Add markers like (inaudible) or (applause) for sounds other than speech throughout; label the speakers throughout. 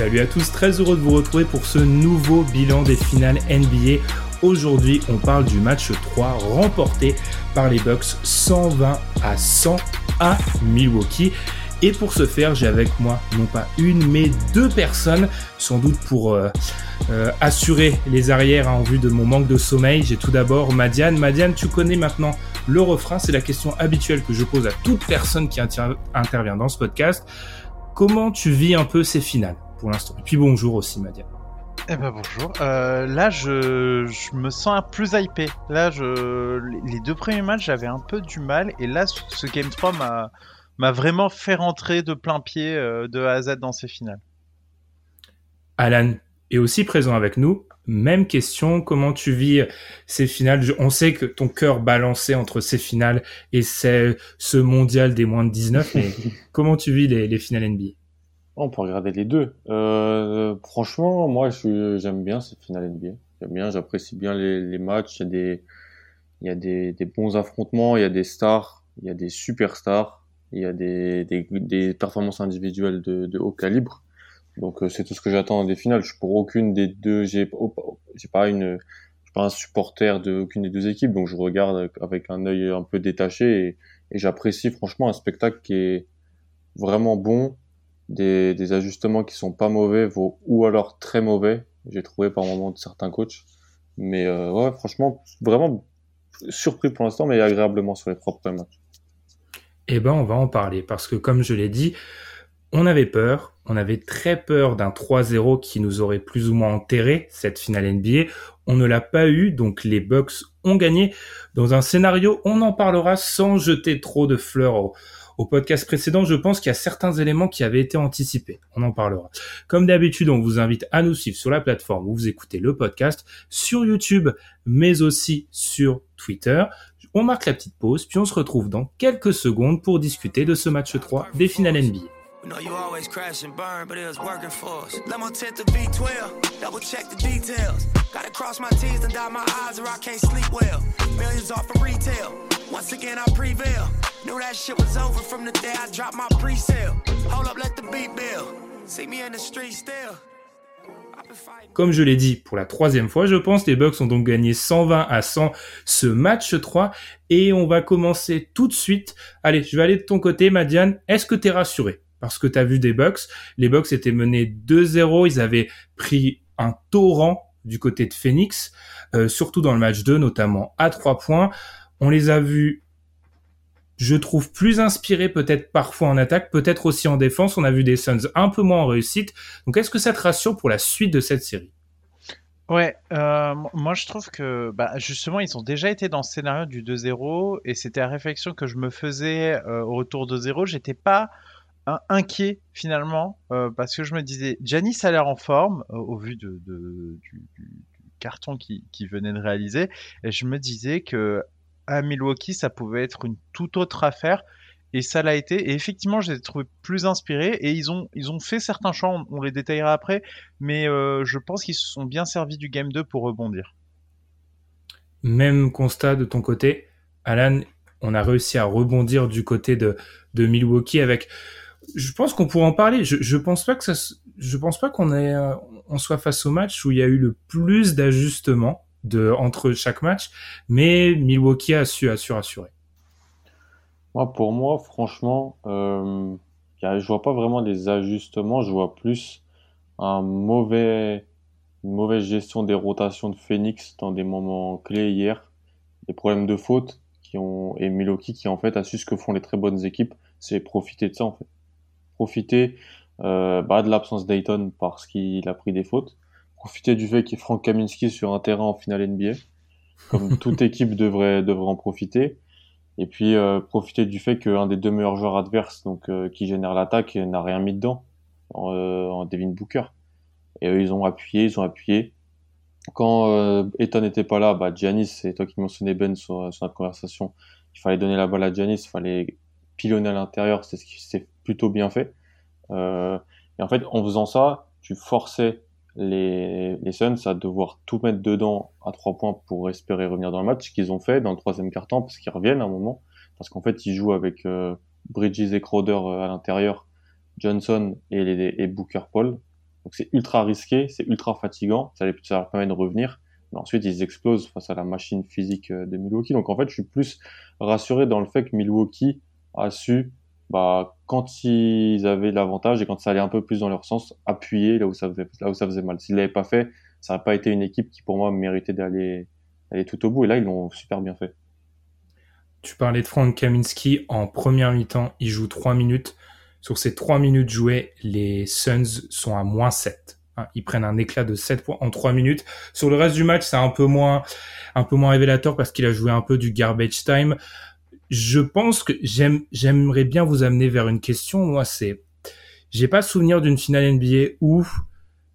Speaker 1: Salut à tous, très heureux de vous retrouver pour ce nouveau bilan des finales NBA. Aujourd'hui, on parle du match 3 remporté par les Bucks 120 à 100 à Milwaukee. Et pour ce faire, j'ai avec moi non pas une, mais deux personnes, sans doute pour euh, euh, assurer les arrières hein, en vue de mon manque de sommeil. J'ai tout d'abord Madiane. Madiane, tu connais maintenant le refrain, c'est la question habituelle que je pose à toute personne qui intervient dans ce podcast. Comment tu vis un peu ces finales? Pour l'instant Et puis bonjour aussi, Madiane.
Speaker 2: Eh ben bonjour. Euh, là, je, je, me sens plus hypé. Là, je, les deux premiers matchs, j'avais un peu du mal. Et là, ce Game 3 m'a, m'a vraiment fait rentrer de plein pied euh, de A à Z dans ces finales.
Speaker 1: Alan est aussi présent avec nous. Même question, comment tu vis ces finales? On sait que ton cœur balancé entre ces finales et ce mondial des moins de 19, mais (laughs) comment tu vis les, les finales NBA
Speaker 3: on peut regarder les deux. Euh, franchement, moi, j'aime bien cette finale NBA. J'aime bien, j'apprécie bien les, matchs. Il y a, des, bons affrontements, il y a des stars, il y a des superstars, il y a des, performances individuelles de, haut calibre. Donc, euh, c'est tout ce que j'attends des finales. Je pour aucune des deux. J'ai pas une, pas un supporter de des deux équipes, donc je regarde avec un œil un peu détaché et j'apprécie franchement un spectacle qui est vraiment bon, des, des, ajustements qui sont pas mauvais ou alors très mauvais. J'ai trouvé par moment de certains coachs. Mais euh, ouais, franchement, vraiment surpris pour l'instant, mais agréablement sur les propres matchs.
Speaker 1: Eh ben, on va en parler parce que, comme je l'ai dit, on avait peur. On avait très peur d'un 3-0 qui nous aurait plus ou moins enterré cette finale NBA. On ne l'a pas eu, donc les Bucks ont gagné. Dans un scénario, on en parlera sans jeter trop de fleurs au podcast précédent, je pense qu'il y a certains éléments qui avaient été anticipés. On en parlera. Comme d'habitude, on vous invite à nous suivre sur la plateforme où vous écoutez le podcast, sur YouTube, mais aussi sur Twitter. On marque la petite pause, puis on se retrouve dans quelques secondes pour discuter de ce match 3 des finales NBA. We know you always crash and burn, but it was working for us. My tent to V12, double check the details. Gotta cross my T's and dot my I's or I can't sleep well. Millions off of retail. Once again, I prevail. Knew that shit was over from the day I dropped my pre-sale. Hold up, let the beat build. See me in the street still. Comme je l'ai dit pour la troisième fois, je pense les Bucks ont donc gagné 120 à 100 ce match 3 et on va commencer tout de suite. Allez, je vais aller de ton côté, Madiane. Est-ce que t'es rassuré? Parce que tu as vu des Bucks. Les Bucks étaient menés 2-0, ils avaient pris un torrent du côté de Phoenix, euh, surtout dans le match 2, notamment à 3 points. On les a vus, je trouve, plus inspirés peut-être parfois en attaque, peut-être aussi en défense. On a vu des Suns un peu moins en réussite. Donc est-ce que ça te rassure pour la suite de cette série?
Speaker 2: Ouais, euh, moi je trouve que bah, justement ils ont déjà été dans ce scénario du 2-0 et c'était la réflexion que je me faisais euh, au retour de 0. J'étais pas inquiet finalement euh, parce que je me disais Giannis a l'air en forme euh, au vu de, du, carton qui, venait de réaliser et je me disais que à Milwaukee ça pouvait être une toute autre affaire et ça l'a été et effectivement je les ai trouvés plus inspirés et ils ont ils ont fait certains champs on, les détaillera après mais euh, je pense qu'ils se sont bien servis du game 2 pour rebondir.
Speaker 1: Même constat de ton côté. Alan on a réussi à rebondir du côté de, de Milwaukee avec je pense qu'on pourrait en parler. Je, je pense pas que ça, je pense pas qu'on ait, euh, on soit face au match où il y a eu le plus d'ajustements de entre chaque match, mais Milwaukee a su, a su rassurer.
Speaker 3: Moi, pour moi, franchement, euh, je vois pas vraiment des ajustements. Je vois plus un mauvais, une mauvaise gestion des rotations de Phoenix dans des moments clés hier, des problèmes de faute qui ont et Milwaukee qui en fait a su ce que font les très bonnes équipes c'est profiter de ça en fait. Profiter euh, bah, de l'absence d'Ayton parce qu'il a pris des fautes. Profiter du fait qu'il y ait Frank Kaminski sur un terrain en finale NBA, comme (laughs) toute équipe devrait devrait en profiter. Et puis euh, profiter du fait qu'un des deux meilleurs joueurs adverses, donc euh, qui génère l'attaque, n'a rien mis dedans en, en Devin Booker. Et eux, ils ont appuyé, ils ont appuyé. Quand Ethan n'était pas là, bah, Giannis, c'est toi qui mentionnais Ben sur, sur notre conversation, il fallait donner la balle à Giannis, il fallait pilonner à l'intérieur, c'est ce qui s'est plutôt bien fait. Euh, et en fait, en faisant ça, tu forçais les, les Suns à devoir tout mettre dedans à trois points pour espérer revenir dans le match, ce qu'ils ont fait dans le troisième quart-temps, parce qu'ils reviennent à un moment, parce qu'en fait, ils jouent avec euh, Bridges et Crowder euh, à l'intérieur, Johnson et, Booker Paul. Donc c'est ultra risqué, c'est ultra fatigant, ça, les, ça leur permet de revenir. Mais ensuite, ils explosent face à la machine physique de Milwaukee. Donc en fait, je suis plus rassuré dans le fait que Milwaukee a su, bah, quand ils avaient l'avantage et quand ça allait un peu plus dans leur sens, appuyer là où ça faisait, là où ça faisait mal. S'ils l'avaient pas fait, ça n'aurait pas été une équipe qui pour moi méritait d'aller aller tout au bout. Et là, ils l'ont super bien fait.
Speaker 1: Tu parlais de Frank Kaminski en première mi-temps. Il joue 3 minutes. Sur ces 3 minutes jouées, les Suns sont à moins 7. Hein, ils prennent un éclat de 7 points en 3 minutes. Sur le reste du match, c'est un peu moins, un peu moins révélateur parce qu'il a joué un peu du garbage time. Je pense que j'aime, j'aimerais bien vous amener vers une question. Moi, c'est, j'ai pas souvenir d'une finale NBA où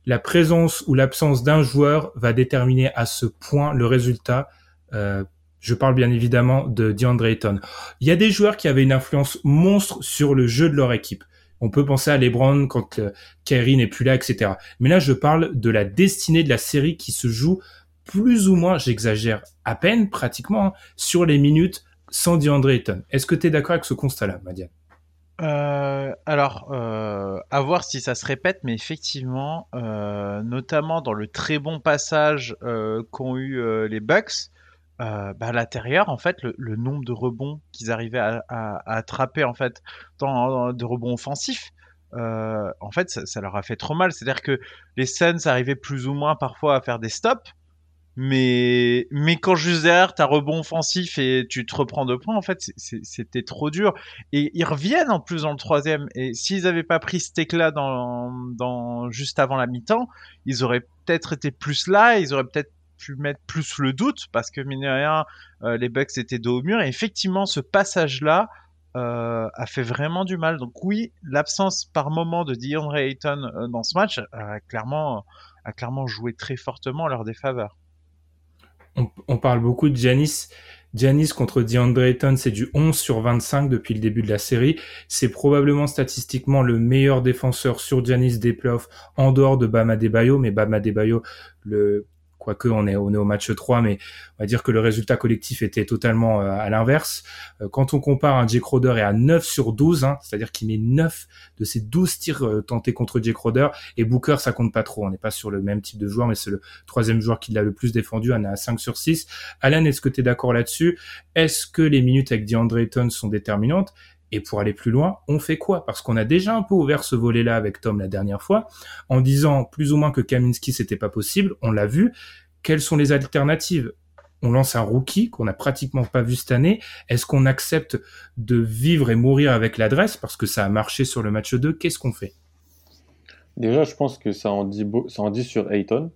Speaker 1: la présence ou l'absence d'un joueur va déterminer à ce point le résultat. Euh, je parle bien évidemment de DeAndre Ayton. Il y a des joueurs qui avaient une influence monstre sur le jeu de leur équipe. On peut penser à LeBron quand euh, Kyrie n'est plus là, etc. Mais là, je parle de la destinée de la série qui se joue plus ou moins, j'exagère à peine, pratiquement, hein, sur les minutes sans DeAndre Ayton. Est-ce que tu es d'accord avec ce constat-là, Madiane
Speaker 2: euh, alors, euh, à voir si ça se répète, mais effectivement, euh, notamment dans le très bon passage qu'ont eu les Bucks, bah, à l'intérieur, en fait, le, nombre de rebonds qu'ils arrivaient à, à- attraper, en fait, dans, de rebonds offensifs, en fait, ça, ça leur a fait trop mal. C'est-à-dire que les Suns arrivaient plus ou moins parfois à faire des stops, mais, mais quand juste derrière, t'as rebond offensif et tu te reprends deux points, en fait, c'était trop dur. Et ils reviennent en plus dans le troisième. Et s'ils avaient pas pris cet éclat dans, dans, juste avant la mi-temps, ils auraient peut-être été plus là, ils auraient peut-être pu mettre plus le doute, parce que mine de rien, euh, les Bucks étaient dos au mur. Et effectivement, ce passage-là euh, a fait vraiment du mal. Donc oui, l'absence par moment de DeAndre Ayton euh, dans ce match a clairement, a clairement joué très fortement en leur défaveur.
Speaker 1: On, parle beaucoup de Giannis. Giannis contre DeAndre Ayton, c'est du 11 sur 25 depuis le début de la série. C'est probablement statistiquement le meilleur défenseur sur Giannis des playoffs en dehors de Bam Adebayo, mais Bam Adebayo, le quoique on est, on est au match 3, mais on va dire que le résultat collectif était totalement euh, à l'inverse. Euh, quand on compare un Jay Crowder est à 9 sur 12, hein, c'est-à-dire qu'il met 9 de ses 12 tirs euh, tentés contre Jay Crowder, et Booker, ça compte pas trop. On n'est pas sur le même type de joueur, mais c'est le troisième joueur qui l'a le plus défendu, on est à 5 sur 6. Alan, est-ce que tu es d'accord là-dessus? Est-ce que les minutes avec DeAndre Ayton sont déterminantes? Et pour aller plus loin, on fait quoi? Parce qu'on a déjà un peu ouvert ce volet-là avec Tom la dernière fois, en disant plus ou moins que Kaminski c'était pas possible. On l'a vu. Quelles sont les alternatives? On lance un rookie qu'on n'a pratiquement pas vu cette année. Est-ce qu'on accepte de vivre et mourir avec l'adresse? Parce que ça a marché sur le match 2 Qu'est-ce qu'on fait?
Speaker 3: Déjà, je pense que ça en dit, ça en dit sur Ayton,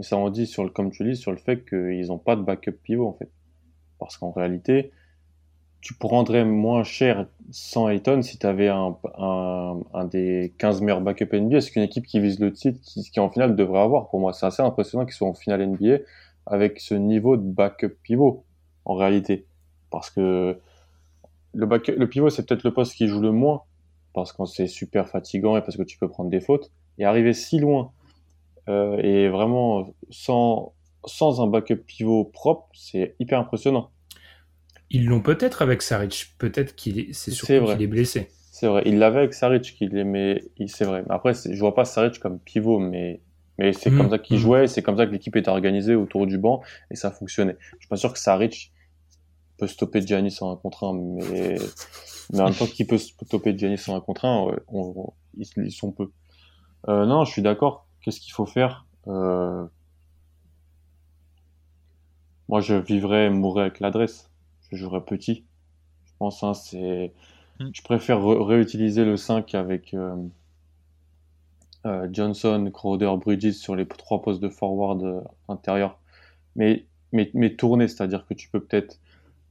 Speaker 3: ça en dit sur le, comme tu dis, sur le fait qu'ils n'ont pas de backup pivot, en fait. Parce qu'en réalité, tu prendrais moins cher sans Ayton si tu avais un, des 15 meilleurs backups NBA. C'est qu'une équipe qui vise le titre, qui, qui en finale devrait avoir. Pour moi, c'est assez impressionnant qu'ils soient en finale NBA avec ce niveau de backup pivot, en réalité. Parce que le, backup, le pivot, c'est peut-être le poste qui joue le moins, parce que c'est super fatigant et parce que tu peux prendre des fautes. Et arriver si loin euh, et vraiment sans, sans un backup pivot propre, c'est hyper impressionnant.
Speaker 1: Ils l'ont peut-être avec Saric. Peut-être qu'il est, c'est surtout qu'il est blessé.
Speaker 3: C'est vrai, il l'avait avec Saric, qu'il aimait, c'est vrai. Après, je vois pas Saric comme pivot, mais, mais c'est
Speaker 1: Mhm,
Speaker 3: comme ça qu'il
Speaker 1: mhm.
Speaker 3: jouait, c'est comme ça que l'équipe était organisée autour du banc, et ça fonctionnait. Je suis pas sûr que Saric peut stopper Giannis en un contre un, mais, mais en même temps qu'il peut stopper Giannis en un contre un, ouais, on- on- ils, sont peu. Euh, non, je suis d'accord. Qu'est-ce qu'il faut faire euh... Moi, je vivrais, mourrais avec l'adresse. Je jouerais petit. Je pense, hein, c'est Hmm. Je préfère réutiliser le 5 avec euh, euh, Johnson, Crowder, Bridges sur les trois postes de forward euh, intérieur. Mais, mais, mais tourner, c'est-à-dire que tu peux peut-être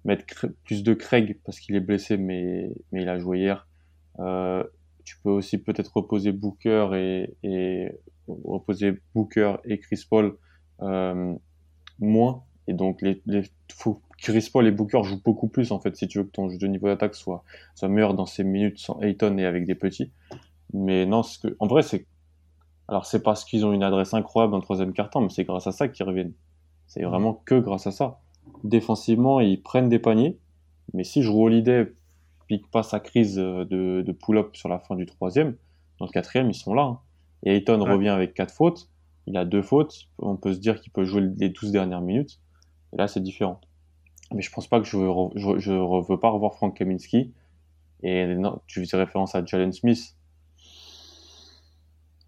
Speaker 3: mettre plus de Craig parce qu'il est blessé, mais, mais il a joué hier. tu peux aussi peut-être reposer Booker et, et reposer Booker et Chris Paul moins. Et donc, les, les, faut, Chris Paul et Booker jouent beaucoup plus, en fait, si tu veux que ton jeu de niveau d'attaque soit, soit meilleur dans ces minutes sans Ayton et avec des petits. Mais non, ce que, en vrai, c'est, alors c'est parce qu'ils ont une adresse incroyable dans le troisième quart-temps, mais c'est grâce à ça qu'ils reviennent. C'est vraiment que grâce à ça. Défensivement, ils prennent des paniers, mais si je Holiday pique pas sa crise de, de pull-up sur la fin du troisième, dans le quatrième, ils sont là. Hein. Et Ayton revient avec quatre fautes. Il a deux fautes. On peut se dire qu'il peut jouer les 12 dernières minutes. Et là, c'est différent. Mais je pense pas que je je, veux pas revoir Frank Kaminski. Et tu faisais référence à Jalen Smith.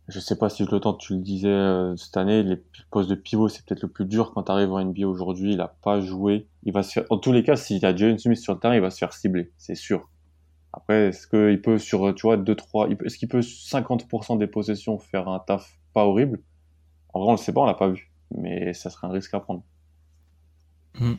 Speaker 3: Je sais pas si je le tente, tu le disais euh, cette année, les postes de pivot, c'est peut-être le plus dur quand tu arrives en NBA aujourd'hui. Il a pas joué. Il va se en tous les cas, s'il a Jalen Smith sur le terrain, il va se faire cibler, c'est sûr. Après, est-ce qu'il peut sur, tu vois, 2, 3, est-ce qu'il peut 50% des possessions faire un taf pas horrible? En vrai, on le sait pas, on l'a pas vu. Mais ça serait un risque à prendre.
Speaker 1: Hmm.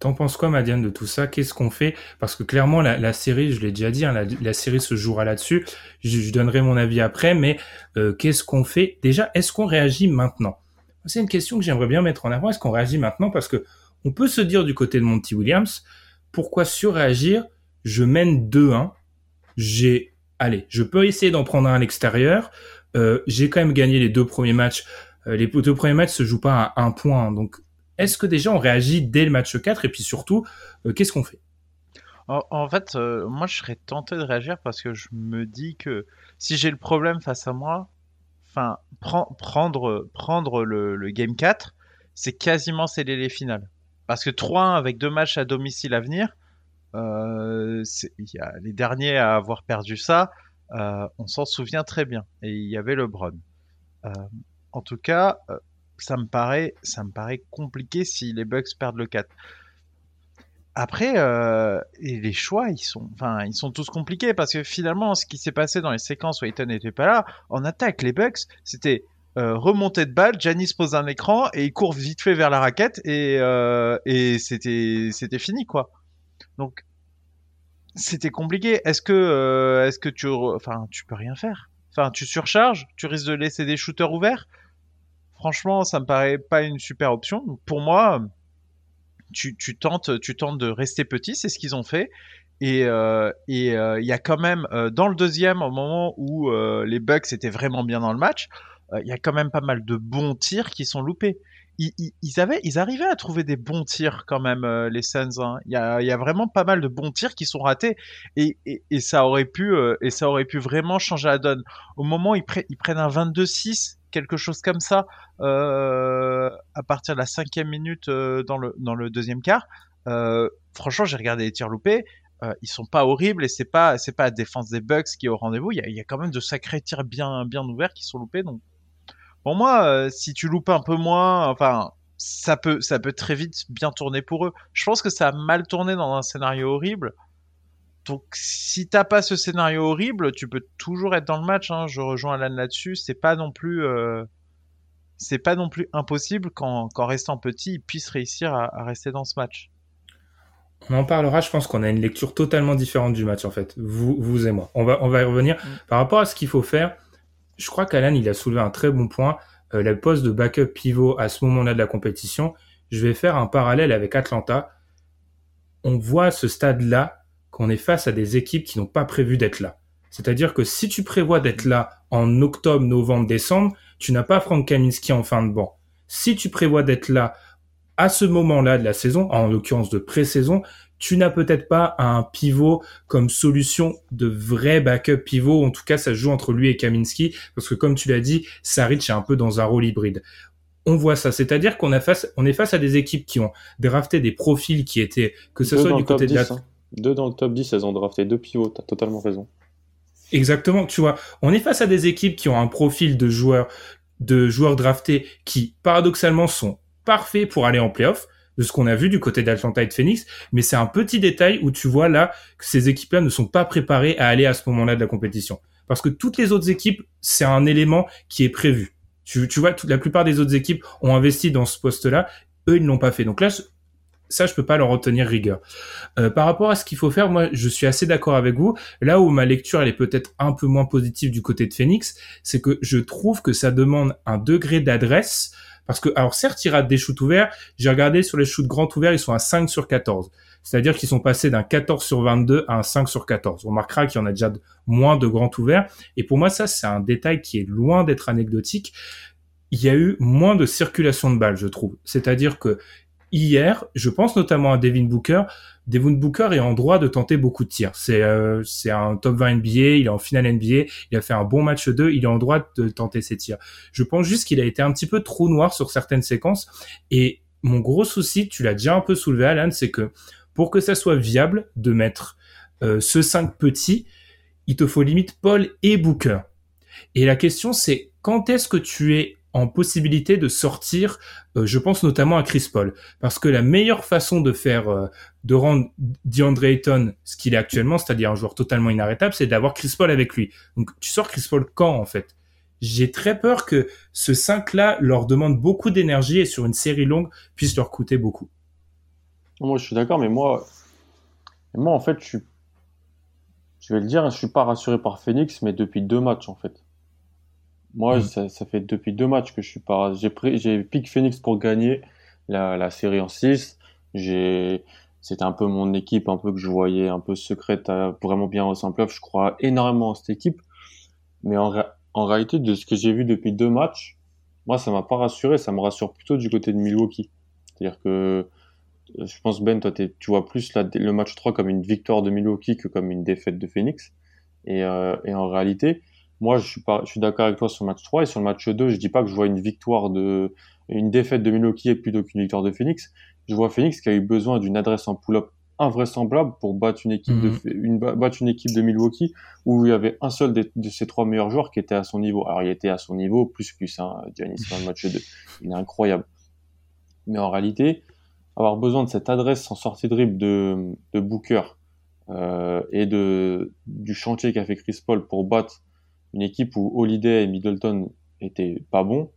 Speaker 1: T'en penses quoi, Madiane, de tout ça? Qu'est-ce qu'on fait? Parce que clairement, la, série, je l'ai déjà dit, hein, la, série se jouera là-dessus. Je, donnerai mon avis après, mais euh, qu'est-ce qu'on fait? Déjà, est-ce qu'on réagit maintenant? C'est une question que j'aimerais bien mettre en avant. Est-ce qu'on réagit maintenant? Parce que on peut se dire du côté de Monty Williams, pourquoi surréagir? Je mène 2-1. J'ai, allez, je peux essayer d'en prendre un à l'extérieur. Euh, j'ai quand même gagné les deux premiers matchs. Euh, les deux premiers matchs se jouent pas à un point, donc est-ce que déjà on réagit dès le match 4 et puis surtout, euh, qu'est-ce qu'on fait?
Speaker 2: En, fait, euh, moi je serais tenté de réagir parce que je me dis que si j'ai le problème face à moi, prendre, le, game 4, c'est quasiment sceller les finales. Parce que 3-1 avec deux matchs à domicile à venir, euh, les derniers à avoir perdu ça, on s'en souvient très bien. Et il y avait le Euh, en tout cas, ça me paraît, ça me paraît compliqué si les Bucks perdent le 4. Après, euh, les choix, ils sont, enfin, ils sont tous compliqués parce que finalement, ce qui s'est passé dans les séquences où Ayton n'était pas là, en attaque, les Bucks, c'était euh, remontée de balle, Janis pose un écran et il court vite fait vers la raquette et, euh, et c'était, c'était fini quoi. Donc, c'était compliqué. Est-ce que, euh, est-ce que tu, enfin, tu peux rien faire? Enfin, tu surcharges, tu risques de laisser des shooters ouverts? Franchement, ça me paraît pas une super option. Pour moi, tu, tentes, tu tentes de rester petit, c'est ce qu'ils ont fait. Et euh, euh, il y a quand même euh, dans le deuxième, au moment où les Bucks étaient vraiment bien dans le match, il y a quand même pas mal de bons tirs qui sont loupés. Ils, avaient, ils arrivaient à trouver des bons tirs quand même, les Suns. Hein. Il y, a, vraiment pas mal de bons tirs qui sont ratés et, ça aurait pu et ça aurait pu vraiment changer la donne. Au moment où ils, ils prennent un 22-6, quelque chose comme ça euh, à partir de la cinquième minute euh, dans le dans le deuxième quart. Euh, franchement, j'ai regardé les tirs loupés. ils sont pas horribles et c'est pas c'est pas la défense des Bucks qui est au rendez-vous. Il y a, y a, quand même de sacrés tirs bien bien ouverts qui sont loupés. Donc pour moi, si tu loupes un peu moins, enfin ça peut ça peut très vite bien tourner pour eux. Je pense que ça a mal tourné dans un scénario horrible. Donc, si t'as pas ce scénario horrible, tu peux toujours être dans le match. Hein. Je rejoins Alan là-dessus. C'est pas non plus, euh... c'est pas non plus impossible qu'en restant petit, ils puissent réussir à, rester dans ce match.
Speaker 1: On en parlera. Je pense qu'on a une lecture totalement différente du match en fait. Vous, vous et moi. On va, on va y revenir mm. par rapport à ce qu'il faut faire. Je crois qu'Alan il a soulevé un très bon point. Euh, la poste de backup pivot à ce moment-là de la compétition. Je vais faire un parallèle avec Atlanta. On voit ce stade-là qu'on est face à des équipes qui n'ont pas prévu d'être là. C'est-à-dire que si tu prévois d'être là en octobre, novembre, décembre, tu n'as pas Frank Kaminski en fin de banc. Si tu prévois d'être là à ce moment-là de la saison, en l'occurrence de pré-saison, tu n'as peut-être pas un pivot comme solution de vrai backup pivot. En tout cas, ça joue entre lui et Kaminski parce que comme tu l'as dit, Saric est un peu dans un rôle hybride. On voit ça, c'est-à-dire qu'on face, on est face à des équipes qui ont drafté des profils qui étaient, que ce soit du côté de la,
Speaker 3: deux dans le top 10, elles ont drafté deux pivots, t'as totalement raison.
Speaker 1: Exactement, tu vois, on est face à des équipes qui ont un profil de joueurs, de joueurs draftés qui, paradoxalement, sont parfaits pour aller en playoff. de ce qu'on a vu du côté d'Atlanta et de Phoenix, mais c'est un petit détail où tu vois là que ces équipes-là ne sont pas préparées à aller à ce moment-là de la compétition. Parce que toutes les autres équipes, c'est un élément qui est prévu. Tu, vois, la plupart des autres équipes ont investi dans ce poste-là, eux, ils ne l'ont pas fait. Donc là, ça, je peux pas leur retenir rigueur. Euh, par rapport à ce qu'il faut faire, moi, je suis assez d'accord avec vous. Là où ma lecture, elle est peut-être un peu moins positive du côté de Phoenix, c'est que je trouve que ça demande un degré d'adresse. Parce que, alors certes, ils ratent des shoots ouverts. J'ai regardé sur les shoots grands ouverts, ils sont à 5 sur 14. C'est-à-dire qu'ils sont passés d'un 14 sur 22 à un 5 sur 14. On remarquera qu'il y en a déjà moins de grands ouverts. Et pour moi, ça, c'est un détail qui est loin d'être anecdotique. Il y a eu moins de circulation de balles, je trouve. C'est-à-dire que hier, je pense notamment à Devin Booker. Devin Booker est en droit de tenter beaucoup de tirs. C'est euh, un top 20 NBA, il est en finale NBA, il a fait un bon match 2, il est en droit de tenter ses tirs. Je pense juste qu'il a été un petit peu trop noir sur certaines séquences et mon gros souci, tu l'as déjà un peu soulevé Alan, c'est que pour que ça soit viable de mettre euh, ce 5 petits, il te faut limite Paul et Booker. Et la question c'est quand est-ce que tu es en possibilité de sortir, euh, je pense notamment à Chris Paul, parce que la meilleure façon de faire, euh, de rendre DeAndre Ayton ce qu'il est actuellement, c'est-à-dire un joueur totalement inarrêtable, c'est d'avoir Chris Paul avec lui. Donc tu sors Chris Paul quand en fait? J'ai très peur que ce 5-là leur demande beaucoup d'énergie et sur une série longue puisse leur coûter beaucoup.
Speaker 3: Moi je suis d'accord, mais moi, moi en fait je suis, je vais le dire, je suis pas rassuré par Phoenix, mais depuis deux matchs en fait. Moi, mm. ça, ça, fait depuis deux matchs que je suis pas. J'ai pris, j'ai pick Phoenix pour gagner la, la série en 6. J'ai, c'était un peu mon équipe, un peu que je voyais un peu secrète, vraiment bien au simple Je crois énormément en cette équipe. Mais en, en réalité, de ce que j'ai vu depuis deux matchs, moi, ça m'a pas rassuré. Ça me rassure plutôt du côté de Milwaukee. C'est-à-dire que je pense, Ben, toi, tu vois plus la, le match 3 comme une victoire de Milwaukee que comme une défaite de Phoenix. Et, euh, et en réalité, moi, je suis pas, je suis d'accord avec toi sur le match 3 et sur le match 2, je dis pas que je vois une victoire de, une défaite de Milwaukee plutôt qu'une victoire de Phoenix. Je vois Phoenix qui a eu besoin d'une adresse en pull-up invraisemblable pour battre une équipe de, mhm. une, battre une équipe de Milwaukee où il y avait un seul de, ses trois meilleurs joueurs qui était à son niveau. Alors, il était à son niveau, plus plus, hein, Giannis dans le match 2. Il est incroyable. Mais en réalité, avoir besoin de cette adresse en sortie de dribble de, de Booker, euh, et de, du chantier qu'a fait Chris Paul pour battre une équipe où Holiday et Middleton étaient pas bons,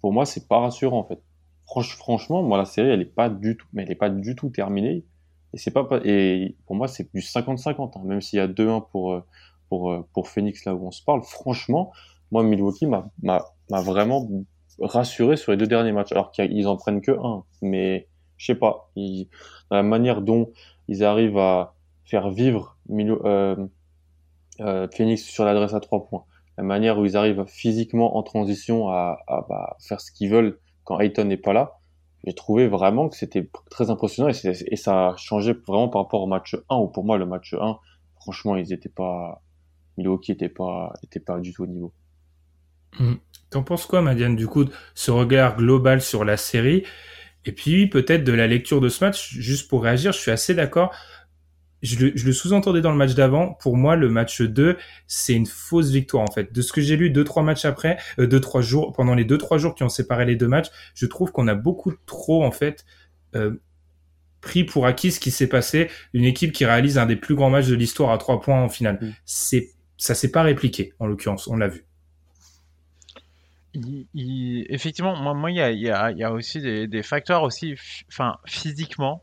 Speaker 3: pour moi, c'est pas rassurant en fait. franchement, moi, la série, elle est pas du tout, mais elle est pas du tout terminée. Et c'est pas, et pour moi, c'est du 50-50, hein. même s'il y a 2-1 pour, euh, pour, euh, pour Phoenix là où on se parle. Franchement, moi, Milwaukee m'a, m'a, vraiment rassuré sur les deux derniers matchs, alors qu'ils en prennent que un. Mais je sais pas, la manière dont ils arrivent à faire vivre Milo, euh, euh, Phoenix sur l'adresse à trois points. La manière où ils arrivent physiquement en transition à, bah, faire ce qu'ils veulent quand Ayton n'est pas là, j'ai trouvé vraiment que c'était très impressionnant et, ça a changé vraiment par rapport au match 1 où pour moi le match 1, franchement, ils étaient pas, Milwaukee était pas, était pas du tout au niveau.
Speaker 1: Mmh. T'en penses quoi, Madiane, du coup, ce regard global sur la série? Et puis peut-être de la lecture de ce match, juste pour réagir, je suis assez d'accord je le, sous-entendais dans le match d'avant. Pour moi, le match 2, c'est une fausse victoire en fait. De ce que j'ai lu deux trois matchs après, euh, deux trois jours pendant les deux trois jours qui ont séparé les deux matchs, je trouve qu'on a beaucoup trop en fait euh, pris pour acquis ce qui s'est passé. Une équipe qui réalise un des plus grands matchs de l'histoire à trois points en finale. Mm. C'est ça s'est pas répliqué en l'occurrence, on l'a vu.
Speaker 2: effectivement, moi, moi, il y a, y, a, y a, aussi des, des facteurs aussi, enfin, physiquement,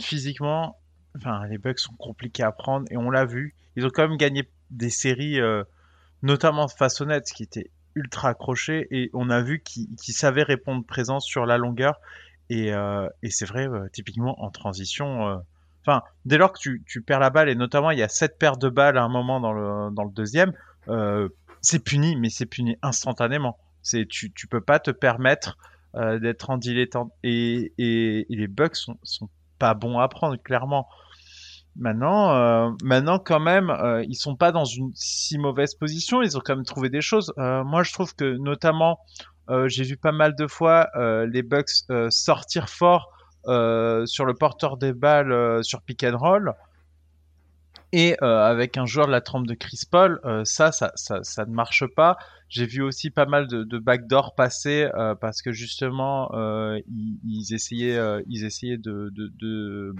Speaker 2: physiquement, enfin, les bugs sont compliqués à prendre et on l'a vu. Ils ont quand même gagné des séries, euh, notamment face aux Nets, qui étaient ultra accrochés et on a vu qu'ils savaient répondre présent sur la longueur. Et, euh, c'est vrai, euh, typiquement en transition. Enfin, dès lors que tu, perds la balle et notamment il y a sept paires de balles à un moment dans le, deuxième, c'est puni, mais c'est puni instantanément. Tu, tu peux pas te permettre d'être en dilettante et, les bugs sont, sont pas bons à prendre clairement. Maintenant, euh, maintenant quand même, euh, ils sont pas dans une si mauvaise position. Ils ont quand même trouvé des choses. Euh, moi, je trouve que notamment, euh, j'ai vu pas mal de fois les Bucks sortir fort sur le porteur des balles sur pick and roll. Et euh, avec un joueur de la trempe de Chris Paul, euh, ça, ça, ça, ça, ne marche pas. J'ai vu aussi pas mal de, de backdoor passer euh, parce que justement, ils, ils, essayaient, ils essayaient de, de, de,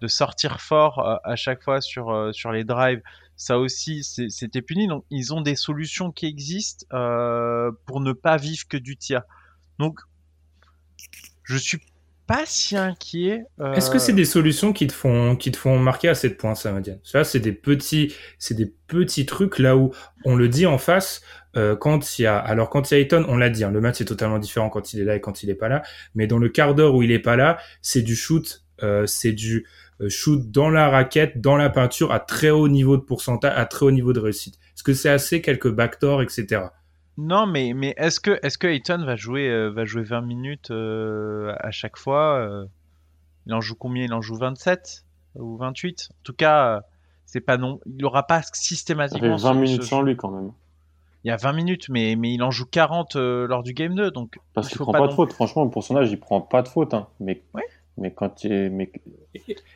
Speaker 2: de sortir fort à chaque fois sur, sur les drives. Ça aussi, c'était puni. Donc, ils ont des solutions qui existent pour ne pas vivre que du tir. Donc, je suis pas si inquiet.
Speaker 1: Euh... Est-ce que c'est des solutions qui te font qui te font marquer à 7 points, Samadian Ça, c'est des petits c'est des petits trucs là où on le dit en face. Euh, quand il y a alors quand il y a Ayton, on l'a dit, hein, le match est totalement différent quand il est là et quand il est pas là. Mais dans le quart d'heure où il est pas là, c'est du shoot, euh, c'est du euh, shoot dans la raquette, dans la peinture, à très haut niveau de pourcentage, à très haut niveau de réussite. Est-ce que c'est assez quelques backdoors, etc.
Speaker 2: Non, mais, mais est-ce que, est que Ayton va jouer, euh, va jouer 20 minutes euh, à chaque fois euh? Il en joue combien? Il en joue 27 ou 28 En tout cas, c'est pas non. Il n'aura pas systématiquement.
Speaker 3: Il 20 minutes sans lui quand même.
Speaker 2: Il y a 20 minutes, mais, mais il en joue 40 lors du game 2. Donc,
Speaker 3: Parce qu'il prend pas, de faute. Franchement, pour son âge, il prend pas de faute. Hein. Mais ouais. Mais quand tu mais...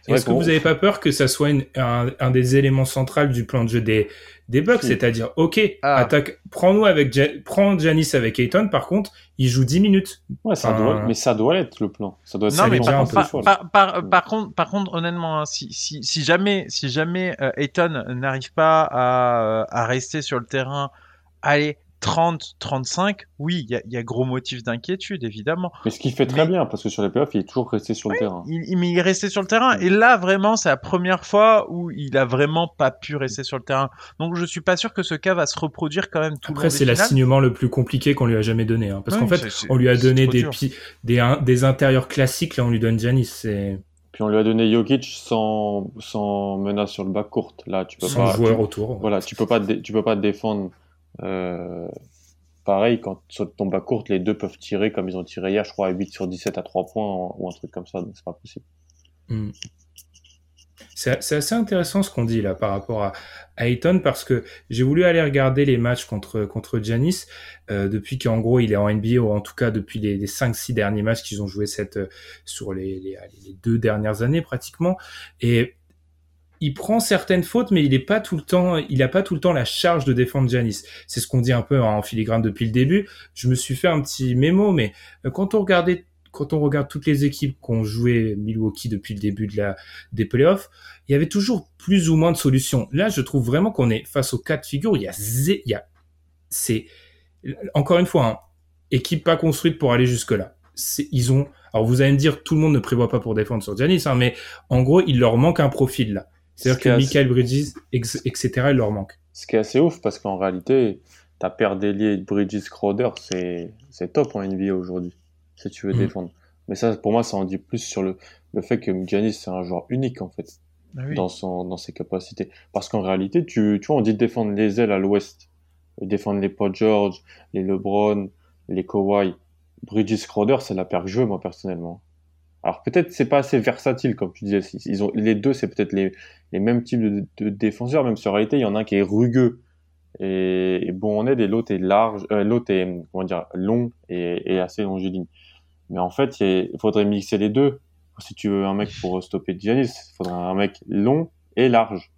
Speaker 1: Est-ce que vous n'avez pas peur que ça soit un, un, des éléments centraux du plan de jeu des, des Bucks C'est-à-dire, ok, ah. attaque, prends-nous avec, prends Janis avec Ayton, par contre, il joue 10 minutes.
Speaker 3: Ouais, ça doit, mais ça doit être le plan. Ça doit
Speaker 2: non, mais par, contre, par, par, par, contre, par contre, honnêtement, hein, si, si, si, jamais, si jamais euh, Ayton n'arrive pas à, à rester sur le terrain, allez, 30, 35, oui, il y, y a, gros motif d'inquiétude, évidemment.
Speaker 3: Mais ce qu'il fait très bien, parce que sur les playoffs, il est toujours resté sur le terrain.
Speaker 2: Il, mais il est resté sur le terrain. Et là, vraiment, c'est la première fois où il a vraiment pas pu rester sur le terrain. Donc, je suis pas sûr que ce cas va se reproduire quand même tout
Speaker 1: Après, c'est l'assignement le plus compliqué qu'on lui a jamais donné. Hein, parce qu'en fait, on lui a donné des, des, des, intérieurs classiques, là, on lui donne Giannis.
Speaker 3: Puis on lui a donné Jokic sans, sans menace sur le bas courte. Là, tu peux
Speaker 1: sans
Speaker 3: pas.
Speaker 1: joueur autour.
Speaker 3: Voilà, tu peux pas, tu peux pas te défendre euh, pareil, quand sur ton bas courte, les deux peuvent tirer comme ils ont tiré hier, je crois, à 8 sur 17 à 3 points ou un truc comme ça, donc c'est pas possible.
Speaker 1: Hmm. C'est assez intéressant ce qu'on dit là par rapport à Ayton parce que j'ai voulu aller regarder les matchs contre contre Giannis euh, depuis qu'en gros il est en NBA ou en tout cas depuis les, les 5-6 derniers matchs qu'ils ont joué cette euh, sur les, les, les, deux dernières années pratiquement et il prend certaines fautes, mais il est pas tout le temps, il pas tout le temps la charge de défendre Janis. C'est ce qu'on dit un peu en filigrane depuis le début. Je me suis fait un petit mémo, mais euh, quand on regardait, quand on regarde toutes les équipes qui ont joué Milwaukee depuis le début de des playoffs, il y avait toujours plus ou moins de solutions. Là, je trouve vraiment qu'on est face aux quatre figures. Il y a, il y a, c'est, encore une fois, hein, équipe pas construite pour aller jusque là. Ils ont, alors vous allez me dire, tout le monde ne prévoit pas pour défendre sur Janis, hein, mais en gros, il leur manque un profil là. C'est-à-dire que Michael Bridges, etc., il leur manque.
Speaker 3: Ce qui est assez ouf, parce qu'en réalité, ta paire d'ailier Bridges Crowder, c'est top en NBA aujourd'hui, si tu veux mm. défendre. Mais ça, pour moi, ça en dit plus sur le, le fait que Giannis, c'est un joueur unique, en fait, ah dans, son, dans ses capacités. Parce qu'en réalité, tu, tu vois, on dit défendre les ailes à l'ouest, défendre les Paul George, les LeBron, les Kawhi. Bridges Crowder, c'est la paire que je veux, moi, personnellement. Alors peut-être c'est pas assez versatile comme tu disais. Ils ont les deux, c'est peut-être les, les mêmes types de, défenseurs, même si en réalité il y en a un qui est rugueux et, bon en aide et l'autre est large, euh, l'autre est comment dire long et, et assez longiligne. Mais en fait, il faudrait mixer les deux. Si tu veux un mec pour stopper Giannis, il faudrait un mec long et large.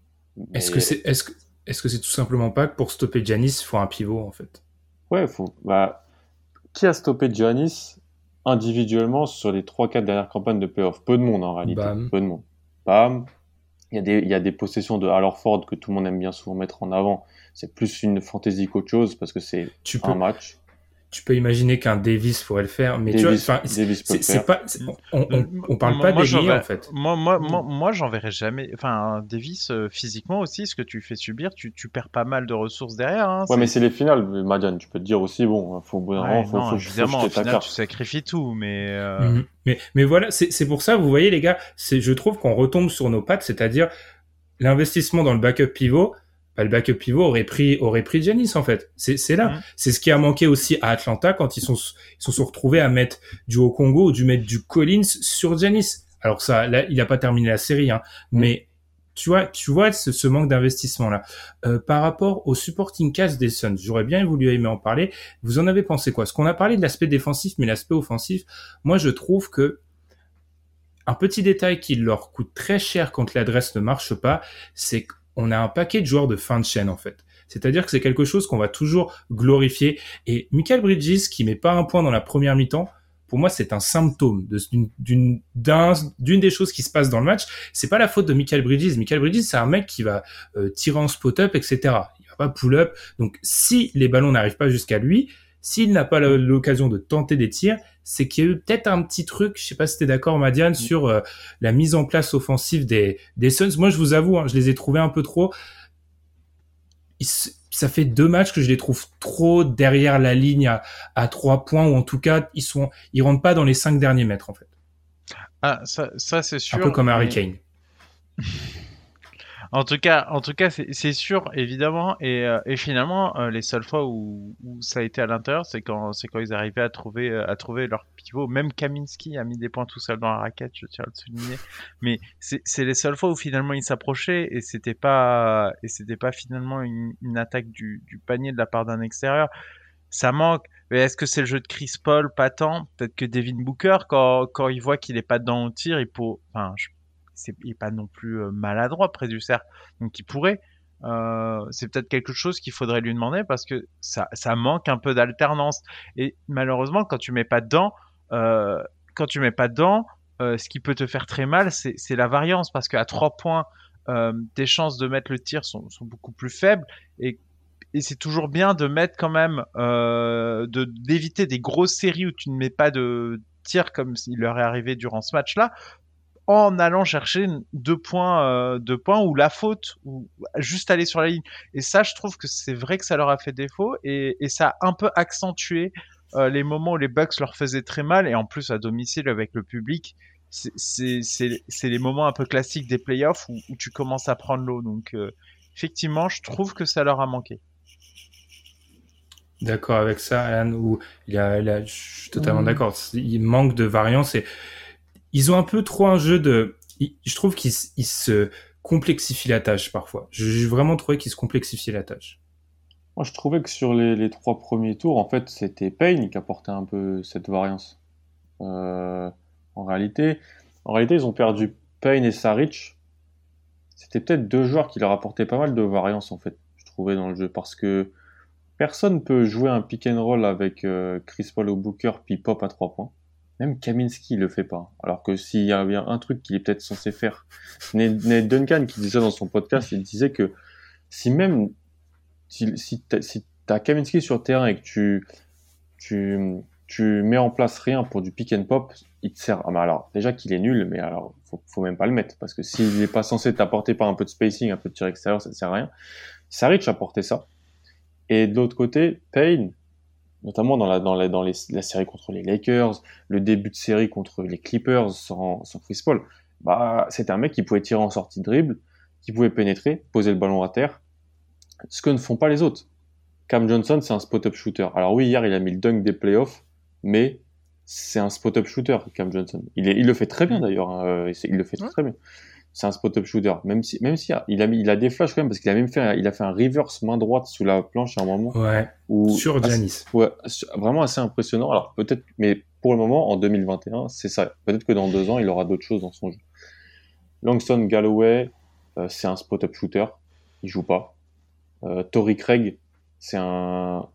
Speaker 1: Est-ce que c'est est-ce que est-ce que c'est tout simplement pas que pour stopper Giannis, il faut un pivot en fait?
Speaker 3: Ouais, faut. Bah, qui a stoppé Giannis individuellement sur les 3-4 dernières campagnes de playoff. Peu de monde en réalité. Peu de monde. Bam. Il y, a des, il y a des possessions de Ford que tout le monde aime bien souvent mettre en avant. C'est plus une fantaisie qu'autre chose parce que c'est un match
Speaker 1: tu peux imaginer qu'un Davis pourrait le faire, mais tu vois, c'est pas, on, on, on, parle pas des en fait.
Speaker 2: Moi, moi, moi, moi j'en verrai jamais. Enfin, Davis, euh, physiquement aussi, ce que tu fais subir, tu, tu perds pas mal de ressources derrière. Hein,
Speaker 3: ouais, mais c'est les finales, Madiane. Tu peux te dire aussi, bon, faut,
Speaker 2: ouais, faut, non, faut, évidemment, faut final, tu sacrifies tout, mais. Euh...
Speaker 1: Mhm. Mais, mais voilà, c'est pour ça, vous voyez, les gars, c'est, je trouve qu'on retombe sur nos pattes, c'est-à-dire l'investissement dans le backup pivot bah, le backup pivot aurait pris aurait pris Giannis en fait. C'est là. C'est ce qui a manqué aussi à Atlanta quand ils sont ils sont retrouvés à mettre du Congo ou du mettre du Collins sur Giannis. Alors ça, là, il a pas terminé la série, hein. Mais tu vois, tu vois ce, ce manque d'investissement là. Euh, par rapport au supporting cast des Suns, j'aurais bien voulu aimer en parler. Vous en avez pensé quoi? Ce qu'on a parlé de l'aspect défensif, mais l'aspect offensif, moi je trouve que un petit détail qui leur coûte très cher quand l'adresse ne marche pas, c'est qu'on a un paquet de joueurs de fin de chaîne en fait. C'est-à-dire que c'est quelque chose qu'on va toujours glorifier. Et Michael Bridges, qui met pas un point dans la première mi-temps, pour moi, c'est un symptôme d'une d'une des choses qui se passe dans le match. C'est pas la faute de Michael Bridges. Michael Bridges, c'est un mec qui va euh, tirer en spot-up, etc. Il va pas pull-up. Donc, si les ballons n'arrivent pas jusqu'à lui, s'il n'a pas l'occasion de tenter des tirs, c'est qu'il y a eu peut-être un petit truc, je sais pas si t'es d'accord Madiane, mm. sur euh, la mise en place offensive des, des Suns. Moi, je vous avoue, hein, je les ai trouvés un peu trop ça fait deux matchs que je les trouve trop derrière la ligne à, trois points ou en tout cas ils sont ils rentrent pas dans les cinq derniers mètres en fait.
Speaker 2: Ah ça, ça c'est sûr.
Speaker 1: Un peu comme Harry Kane. (laughs)
Speaker 2: En tout cas, en tout cas, c'est sûr, évidemment. Et, euh, finalement, euh, les seules fois où, ça a été à l'intérieur, c'est quand, quand ils arrivaient à trouver, euh, à trouver leur pivot. Même Kaminski a mis des points tout seul dans la raquette, je tiens à le souligner. Mais c'est les seules fois où finalement ils s'approchaient et c'était pas, et pas finalement une, attaque du, panier de la part d'un extérieur. Ça manque. Est-ce que c'est le jeu de Chris Paul, pas tant Peut-être que Devin Booker, quand, il voit qu'il est pas dedans au tir, il peut, enfin, il est pas non plus euh, maladroit près du cercle, donc il pourrait. Euh, c'est peut-être quelque chose qu'il faudrait lui demander parce que ça, manque un peu d'alternance. Et malheureusement, quand tu mets pas dedans, euh, quand tu mets pas dedans, ce qui peut te faire très mal, c'est, la variance parce qu'à trois points, tes chances de mettre le tir sont, beaucoup plus faibles et c'est toujours bien de mettre quand même de d'éviter des grosses séries où tu ne mets pas de tir comme s'il leur est arrivé durant ce match-là en allant chercher deux points, euh, deux points ou la faute ou juste aller sur la ligne. Et ça, je trouve que c'est vrai que ça leur a fait défaut et, et ça a un peu accentué euh, les moments où les Bucks leur faisaient très mal et en plus à domicile avec le public. C'est les moments un peu classiques des playoffs où, où tu commences à prendre l'eau. Donc euh, effectivement, je trouve que ça leur a manqué.
Speaker 1: D'accord avec ça, Anne, où il y a, je suis totalement mmh. d'accord. Il manque de variance et ils ont un peu trop un jeu de. Je trouve qu'ils se complexifient la tâche parfois. J'ai vraiment trouvé qu'ils se complexifiaient la tâche.
Speaker 3: Moi, je trouvais que sur les, trois premiers tours, en fait, c'était Payne qui apportait un peu cette variance. Euh, en réalité, en réalité, ils ont perdu Payne et Saric. C'était peut-être deux joueurs qui leur apportaient pas mal de variance, en fait, je trouvais dans le jeu, parce que personne peut jouer un pick and roll avec euh, Chris Paul au Booker puis Pop à trois points. Même Kaminski le fait pas. Alors que s'il y a bien un truc qu'il est peut-être censé faire, Ned Duncan qui disait dans son podcast, il disait que si même si, si t'as Kaminski sur terrain et que tu, tu, tu mets en place rien pour du pick and pop, il te sert. Ah, mais alors déjà qu'il est nul, mais alors faut, faut même pas le mettre parce que s'il n'est pas censé t'apporter par un peu de spacing, un peu de tir extérieur, ça ne sert à rien. Saric apportait ça. Et de l'autre côté, Payne, notamment dans la, dans la, dans les, la série contre les Lakers, le début de série contre les Clippers sans, sans Chris Paul, bah, c'était un mec qui pouvait tirer en sortie de dribble, qui pouvait pénétrer, poser le ballon à terre, ce que ne font pas les autres. Cam Johnson, c'est un spot-up shooter. Alors oui, hier, il a mis le dunk des playoffs, mais c'est un spot-up shooter, Cam Johnson. Il, est, il le fait très bien d'ailleurs, hein, euh, il le fait très bien c'est un spot-up shooter. Même si, même si il a mis, il a des flashs quand même parce qu'il a même fait, il a fait un reverse main droite sous la planche à un moment.
Speaker 1: Ouais. sur Janis.
Speaker 3: Ouais, vraiment assez impressionnant. Alors peut-être, mais pour le moment, en 2021, c'est ça. Peut-être que dans deux ans, il aura d'autres choses dans son jeu. Langston Galloway, euh, c'est un spot-up shooter. Il joue pas. Euh, Tory Craig, c'est un,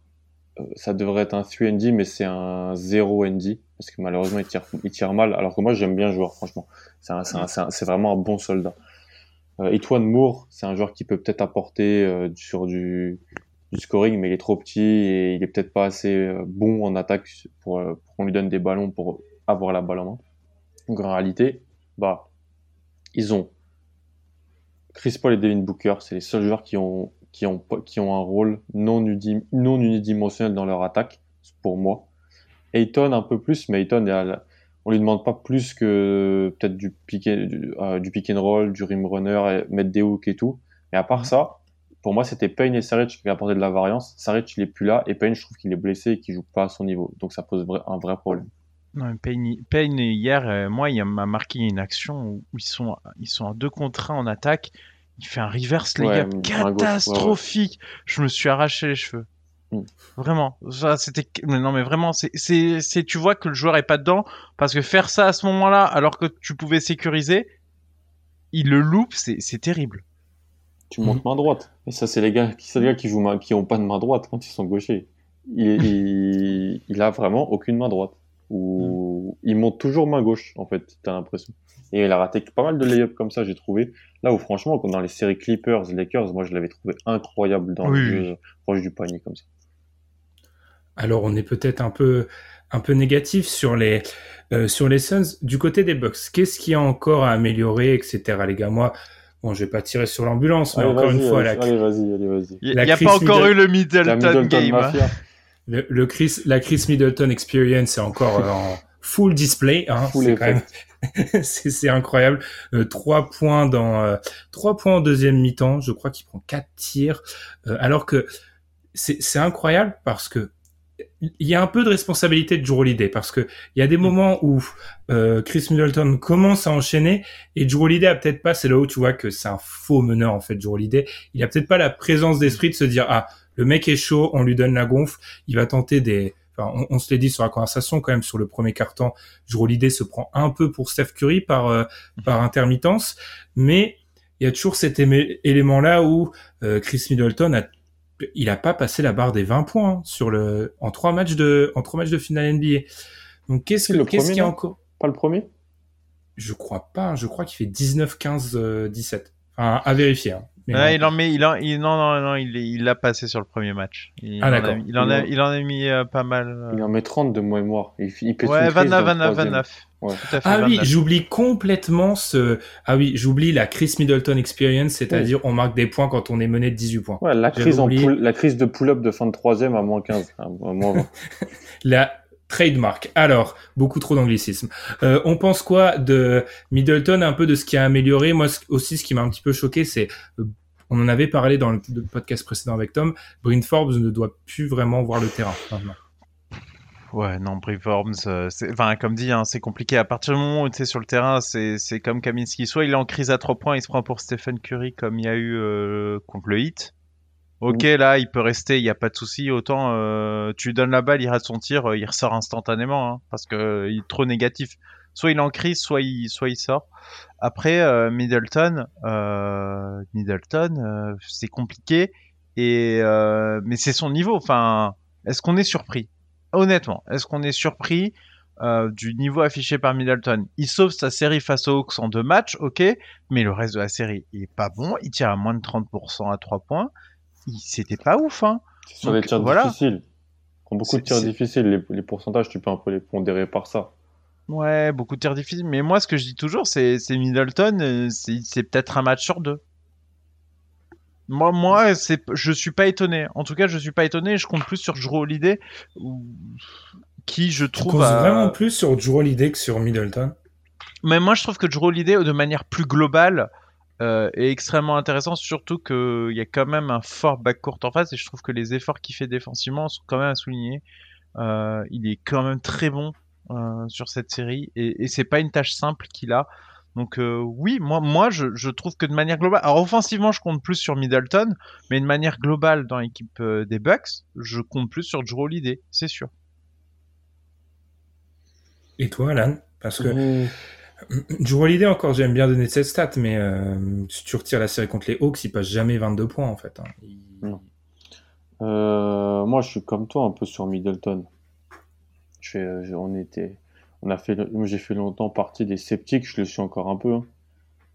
Speaker 3: ça devrait être un 3ND, mais c'est un 0ND, parce que malheureusement, il tire, mal, alors que moi, j'aime bien le joueur, franchement. C'est vraiment un bon soldat. Euh, Moore, c'est un joueur qui peut peut-être apporter euh, sur du, scoring, mais il est trop petit et il est peut-être pas assez euh, bon en attaque pour, pour qu'on lui donne des ballons pour avoir la balle en main. Donc en réalité, bah, ils ont Chris Paul et Devin Booker, c'est les seuls joueurs qui ont qui ont, qui ont un rôle non, non unidimensionnel dans leur attaque, pour moi. Ayton un peu plus, mais Ayton, on lui demande pas plus que peut-être du, pick, du, euh, du, pick and roll, du rim runner, et mettre des hooks et tout. Et à part ça, pour moi, c'était Payne et Saric qui apportaient de la variance. Saric, il est plus là, et Payne, je trouve qu'il est blessé et qu'il joue pas à son niveau. Donc ça pose un vrai problème.
Speaker 2: Non, Payne, Payne hier, euh, moi, il m'a marqué une action où ils sont, ils sont à deux contre un en attaque il fait un reverse layup catastrophique. Je me suis arraché les cheveux. Mm. Vraiment, c'était non mais vraiment c'est c'est tu vois que le joueur est pas dedans parce que faire ça à ce moment-là alors que tu pouvais sécuriser, il le loupe, c'est terrible.
Speaker 3: Tu montes mm. main droite. Et ça c'est les gars qui les gars qui jouent qui ont pas de main droite quand ils sont gauchers. (laughs) Il, il, a vraiment aucune main droite ou mm. il monte toujours main gauche en fait, t'as l'impression. Et il a raté pas mal de lay comme ça, j'ai trouvé. Là où franchement, dans les séries Clippers, Lakers, moi je l'avais trouvé incroyable dans le jeu proche du panier comme ça.
Speaker 1: Alors on est peut-être un peu un peu négatif sur les euh, sur les Suns du côté des Bucks. Qu'est-ce qu'il y a encore à améliorer, etc. Les gars, moi, bon, je vais pas tirer sur l'ambulance, mais encore une fois,
Speaker 3: allez, vas-y, allez, vas-y.
Speaker 2: Il n'y a pas encore eu le Middleton, game. Hein.
Speaker 1: Le, Chris, la Chris Middleton experience est encore en full display. Hein, (laughs) c'est incroyable. Euh, trois points dans euh, trois points en deuxième mi-temps. Je crois qu'il prend quatre tirs, alors que c'est incroyable parce que il y a un peu de responsabilité de Drew Holiday parce que il y a des mm. moments où euh, Chris Middleton commence à enchaîner et Drew Holiday a peut-être pas c'est là où tu vois que c'est un faux meneur en fait Drew Holiday il a peut-être pas la présence d'esprit de se dire ah le mec est chaud on lui donne la gonfle il va tenter des enfin, on, se l'est dit sur la conversation quand même sur le premier carton Holiday se prend un peu pour Steph Curry par euh, par intermittence mais il y a toujours cet élément là où euh, Chris Middleton a il a pas passé la barre des 20 points hein, sur le en trois matchs de en trois matchs de finale NBA. Donc qu'est-ce que qu'est-ce qu'il y a encore?
Speaker 3: Pas le premier?
Speaker 1: Je crois pas. Je crois qu'il fait 19, 15, 17. Enfin, à vérifier. Hein.
Speaker 2: Il en met, il en, il, non, non, non, il, il l'a passé sur le premier match. Il
Speaker 1: ah d'accord.
Speaker 2: Il en a, il en a mis euh, pas mal. Euh.
Speaker 3: Il en met 30 de mémoire. Il, il
Speaker 2: ouais, 29, 29, 29
Speaker 1: ah oui, j'oublie complètement ce. Ah oui, j'oublie la Chris Middleton experience, c'est-à-dire on marque des points quand on est mené de 18 points.
Speaker 3: Ouais, la crise, en la crise de pull-up de fin de troisième à moins 15, à moins 20. (laughs)
Speaker 1: la trademark. Alors, beaucoup trop d'anglicisme. Euh, on pense quoi de Middleton, un peu de ce qui a amélioré? Moi aussi, ce qui m'a un petit peu choqué, c'est euh, on en avait parlé dans le podcast précédent avec Tom. Bryn Forbes ne doit plus vraiment voir le terrain.
Speaker 2: Ouais, non, Breforms, euh, enfin, comme dit, hein, c'est compliqué. À partir du moment où tu es sur le terrain, c'est comme Kaminski. Soit il est en crise à trois points, il se prend pour Stephen Curry comme il y a eu euh, contre le. Ok, là, il peut rester, il n'y a pas de souci. Autant euh, tu lui donnes la balle, il rate son tir, il ressort instantanément, hein, parce que il est trop négatif. Soit il est en crise, soit il, soit il sort. Après, Middleton, Middleton, c'est compliqué. Et mais c'est son niveau. Enfin, est-ce qu'on est surpris? Honnêtement, est-ce qu'on est surpris euh, du niveau affiché par Middleton? Il sauve sa série face aux Hawks en deux matchs, ok, mais le reste de la série, il est pas bon. Il tire à moins de 30% à 3 points. C'était pas ouf, hein.
Speaker 3: Sur les tirs difficiles. Quand beaucoup de tirs difficiles, les, pourcentages, tu peux un peu les pondérer par ça.
Speaker 2: Ouais, beaucoup de tirs difficiles. Mais moi, ce que je dis toujours, c'est Middleton, euh, c'est peut-être un match sur deux. Moi, moi, c'est, je suis pas étonné. En tout cas, je suis pas étonné. Je compte plus sur Drew Holiday, qui je trouve. Tu
Speaker 1: vraiment plus sur Drew Holiday que sur Middleton?
Speaker 2: Mais moi, je trouve que Drew Holiday, de manière plus globale, euh, est extrêmement intéressant. Surtout qu'il y a quand même un fort backcourt en face, et je trouve que les efforts qu'il fait défensivement sont quand même à souligner. Euh, il est quand même très bon euh, sur cette série, et, et c'est pas une tâche simple qu'il a. Donc euh, oui, moi, moi je, trouve que de manière globale, alors offensivement je compte plus sur Middleton, mais de manière globale dans l'équipe euh, des Bucks, je compte plus sur Drew Holiday, c'est sûr.
Speaker 1: Et toi, Alan? Parce que mmh. Drew Holiday encore, j'aime bien donner cette stat, mais euh, si tu retires la série contre les Hawks, il passe jamais 22 points en fait. Hein.
Speaker 3: moi, je suis comme toi un peu sur Middleton. Je on était on a fait, j'ai fait longtemps partie des sceptiques, je le suis encore un peu. Hein.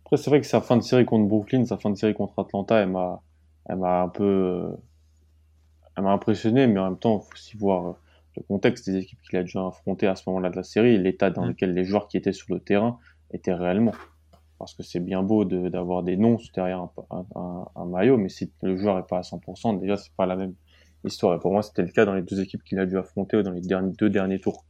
Speaker 3: Après, c'est vrai que sa fin de série contre Brooklyn, sa fin de série contre Atlanta, elle m'a, elle m'a un peu, euh, elle m'a impressionné, mais en même temps, faut aussi voir euh, le contexte des équipes qu'il a dû affronter à ce moment-là de la série l'état dans mm. lequel les joueurs qui étaient sur le terrain étaient réellement. Parce que c'est bien beau d'avoir des noms derrière un, un, maillot, mais si le joueur est pas à 100%, déjà, c'est pas la même histoire. Et pour moi, c'était le cas dans les deux équipes qu'il a dû affronter dans les derniers, deux derniers tours.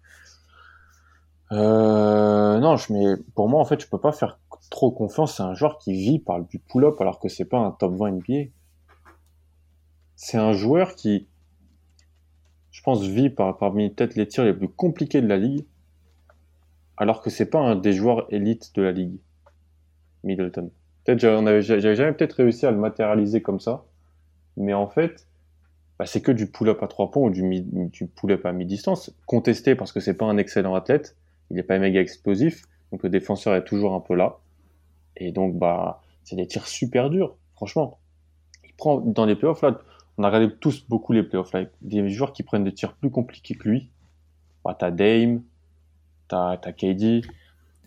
Speaker 3: Euh, non, je, mais pour moi, en fait, je peux pas faire trop confiance à un joueur qui vit par du pull-up alors que c'est pas un top 20 NBA. C'est un joueur qui, je pense, vit par, parmi peut-être les tirs les plus compliqués de la ligue, alors que c'est pas un des joueurs élites de la ligue. Middleton. Peut-être j'avais jamais peut-être réussi à le matérialiser comme ça, mais en fait, bah, c'est que du pull-up à trois points ou du, du pull-up à mi-distance. Contesté parce que c'est pas un excellent athlète, il n'est pas méga explosif, donc le défenseur est toujours un peu là. Et donc, bah, c'est des tirs super durs, franchement. Il prend dans les playoffs, là, on a regardé tous beaucoup les playoffs, là, des joueurs qui prennent des tirs plus compliqués que lui. Bah, t'as Dame, t'as, t'as KD,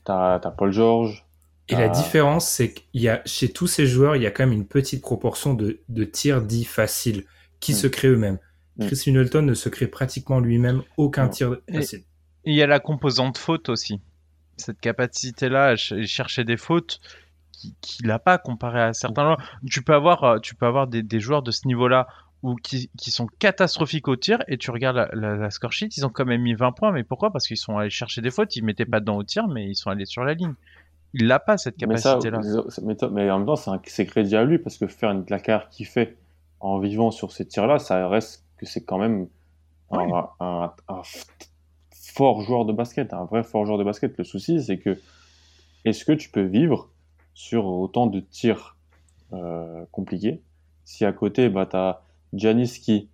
Speaker 3: t'as, t'as Paul George.
Speaker 1: Et la différence, c'est qu'il y a, chez tous ces joueurs, il y a quand même une petite proportion de, de tirs dits faciles qui mm. se créent eux-mêmes. Mm. Chris Middleton ne se crée pratiquement lui-même aucun tir facile.
Speaker 2: Et il y a la composante faute aussi. Cette capacité-là à chercher des fautes qu'il n'a pas comparé à certains joueurs. Tu peux avoir, euh, tu peux avoir des, des joueurs de ce niveau-là ou qui, qui, sont catastrophiques au tir et tu regardes la, la, score sheet, ils ont quand même mis 20 points. Mais pourquoi? Parce qu'ils sont allés chercher des fautes, ils mettaient pas dedans au tir, mais ils sont allés sur la ligne. Il n'a pas cette capacité-là.
Speaker 3: Mais, mais, en même temps, c'est crédit à lui parce que faire une carrière qu'il fait en vivant sur ces tirs-là, ça reste que c'est quand même un, un, un, fort joueur de basket, un vrai fort joueur de basket. Le souci, c'est que est-ce que tu peux vivre sur autant de tirs euh, compliqués? Si à côté, bah, tu as Giannis qui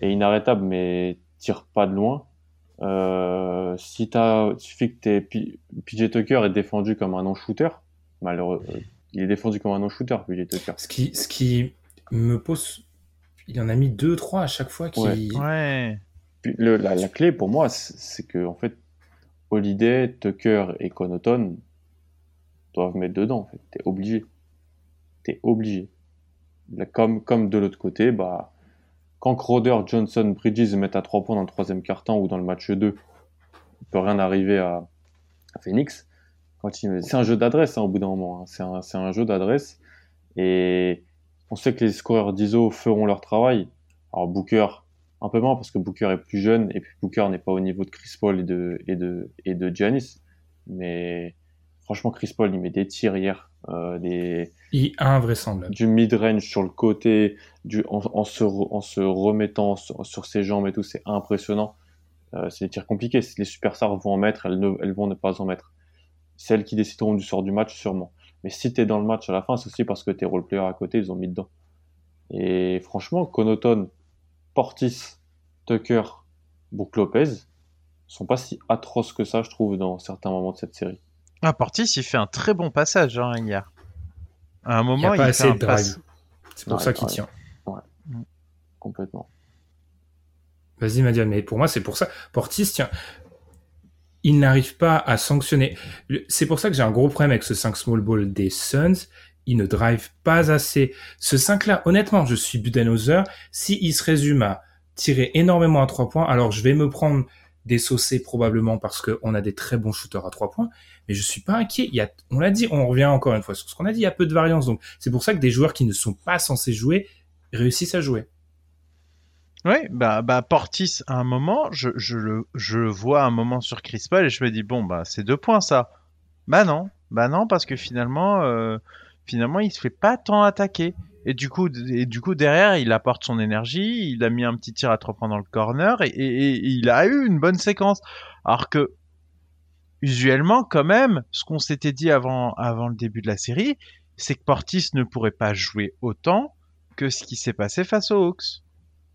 Speaker 3: est inarrêtable mais tire pas de loin. Euh, si t'as, il suffit que t'es PJ Tucker est défendu comme un non-shooter. Malheureux, euh, il est défendu comme un non-shooter, PJ Tucker.
Speaker 1: Ce qui, ce qui me pose, il en a mis deux, trois à chaque fois. Qui...
Speaker 2: Ouais.
Speaker 3: Le, la, la, clé pour moi, c'est que en fait, Holiday, Tucker et Connaughton doivent mettre dedans. En fait, t'es obligé. T'es obligé. comme, comme de l'autre côté, bah, quand Crowder, Johnson, Bridges mettent à 3 points dans le troisième quart-temps ou dans le match 2, il peut rien arriver à, Phoenix. C'est un jeu d'adresse hein, au bout d'un moment. Hein. C'est un, jeu d'adresse. Et on sait que les scoreurs d'ISO feront leur travail. Alors Booker, un peu moins parce que Booker est plus jeune et Booker n'est pas au niveau de Chris Paul et de, et et de Giannis. Mais franchement, Chris Paul, il met des tirs hier. Euh, des,
Speaker 1: invraisemblable.
Speaker 3: Du mid-range sur le côté, du, en, se, en se remettant sur, ses jambes et tout, c'est impressionnant. Euh, c'est des tirs compliqués. Les superstars vont en mettre, elles, ne, elles vont ne pas en mettre. Celles qui décideront du sort du match, sûrement. Mais si t'es dans le match à la fin, c'est aussi parce que tes role-players à côté, ils ont mis dedans. Et franchement, Conoton, Portis, Tucker, Brook Lopez sont pas si atroces que ça, je trouve, dans certains moments de cette série.
Speaker 2: Ah, Portis, il fait un très bon passage hein, hier. À un moment,
Speaker 1: il,
Speaker 2: a pas
Speaker 1: assez de drive. C'est pour ça qu'il tient.
Speaker 3: Ouais. Complètement.
Speaker 1: Vas-y, Madiane, mais pour moi, c'est pour ça. Portis, tiens, il n'arrive pas à sanctionner. C'est pour ça que j'ai un gros problème avec ce 5 small ball des Suns. Il ne drive pas assez. Ce 5-là, honnêtement, je suis Budenholzer. Si il se résume à tirer énormément à 3 points, alors je vais me prendre des saucés probablement parce qu'on a des très bons shooters à 3 points mais je suis pas inquiet. Il y a, on l'a dit, on revient encore une fois sur ce qu'on a dit, il y a peu de variance. Donc, c'est pour ça que des joueurs qui ne sont pas censés jouer réussissent à jouer.
Speaker 2: Oui, bah, bah Portis, à un moment, je, je, le, je vois un moment sur Chris Paul et je me dis, bon, bah, c'est deux points ça. Bah non, bah non, parce que finalement, euh, finalement, il se fait pas tant attaquer. Et du coup, et du coup derrière, il apporte son énergie, il a mis un petit tir à trois points dans le corner et, il a eu une bonne séquence. Alors que usuellement, quand même, ce qu'on s'était dit avant, avant le début de la série, c'est que Portis ne pourrait pas jouer autant que ce qui s'est passé face aux Hawks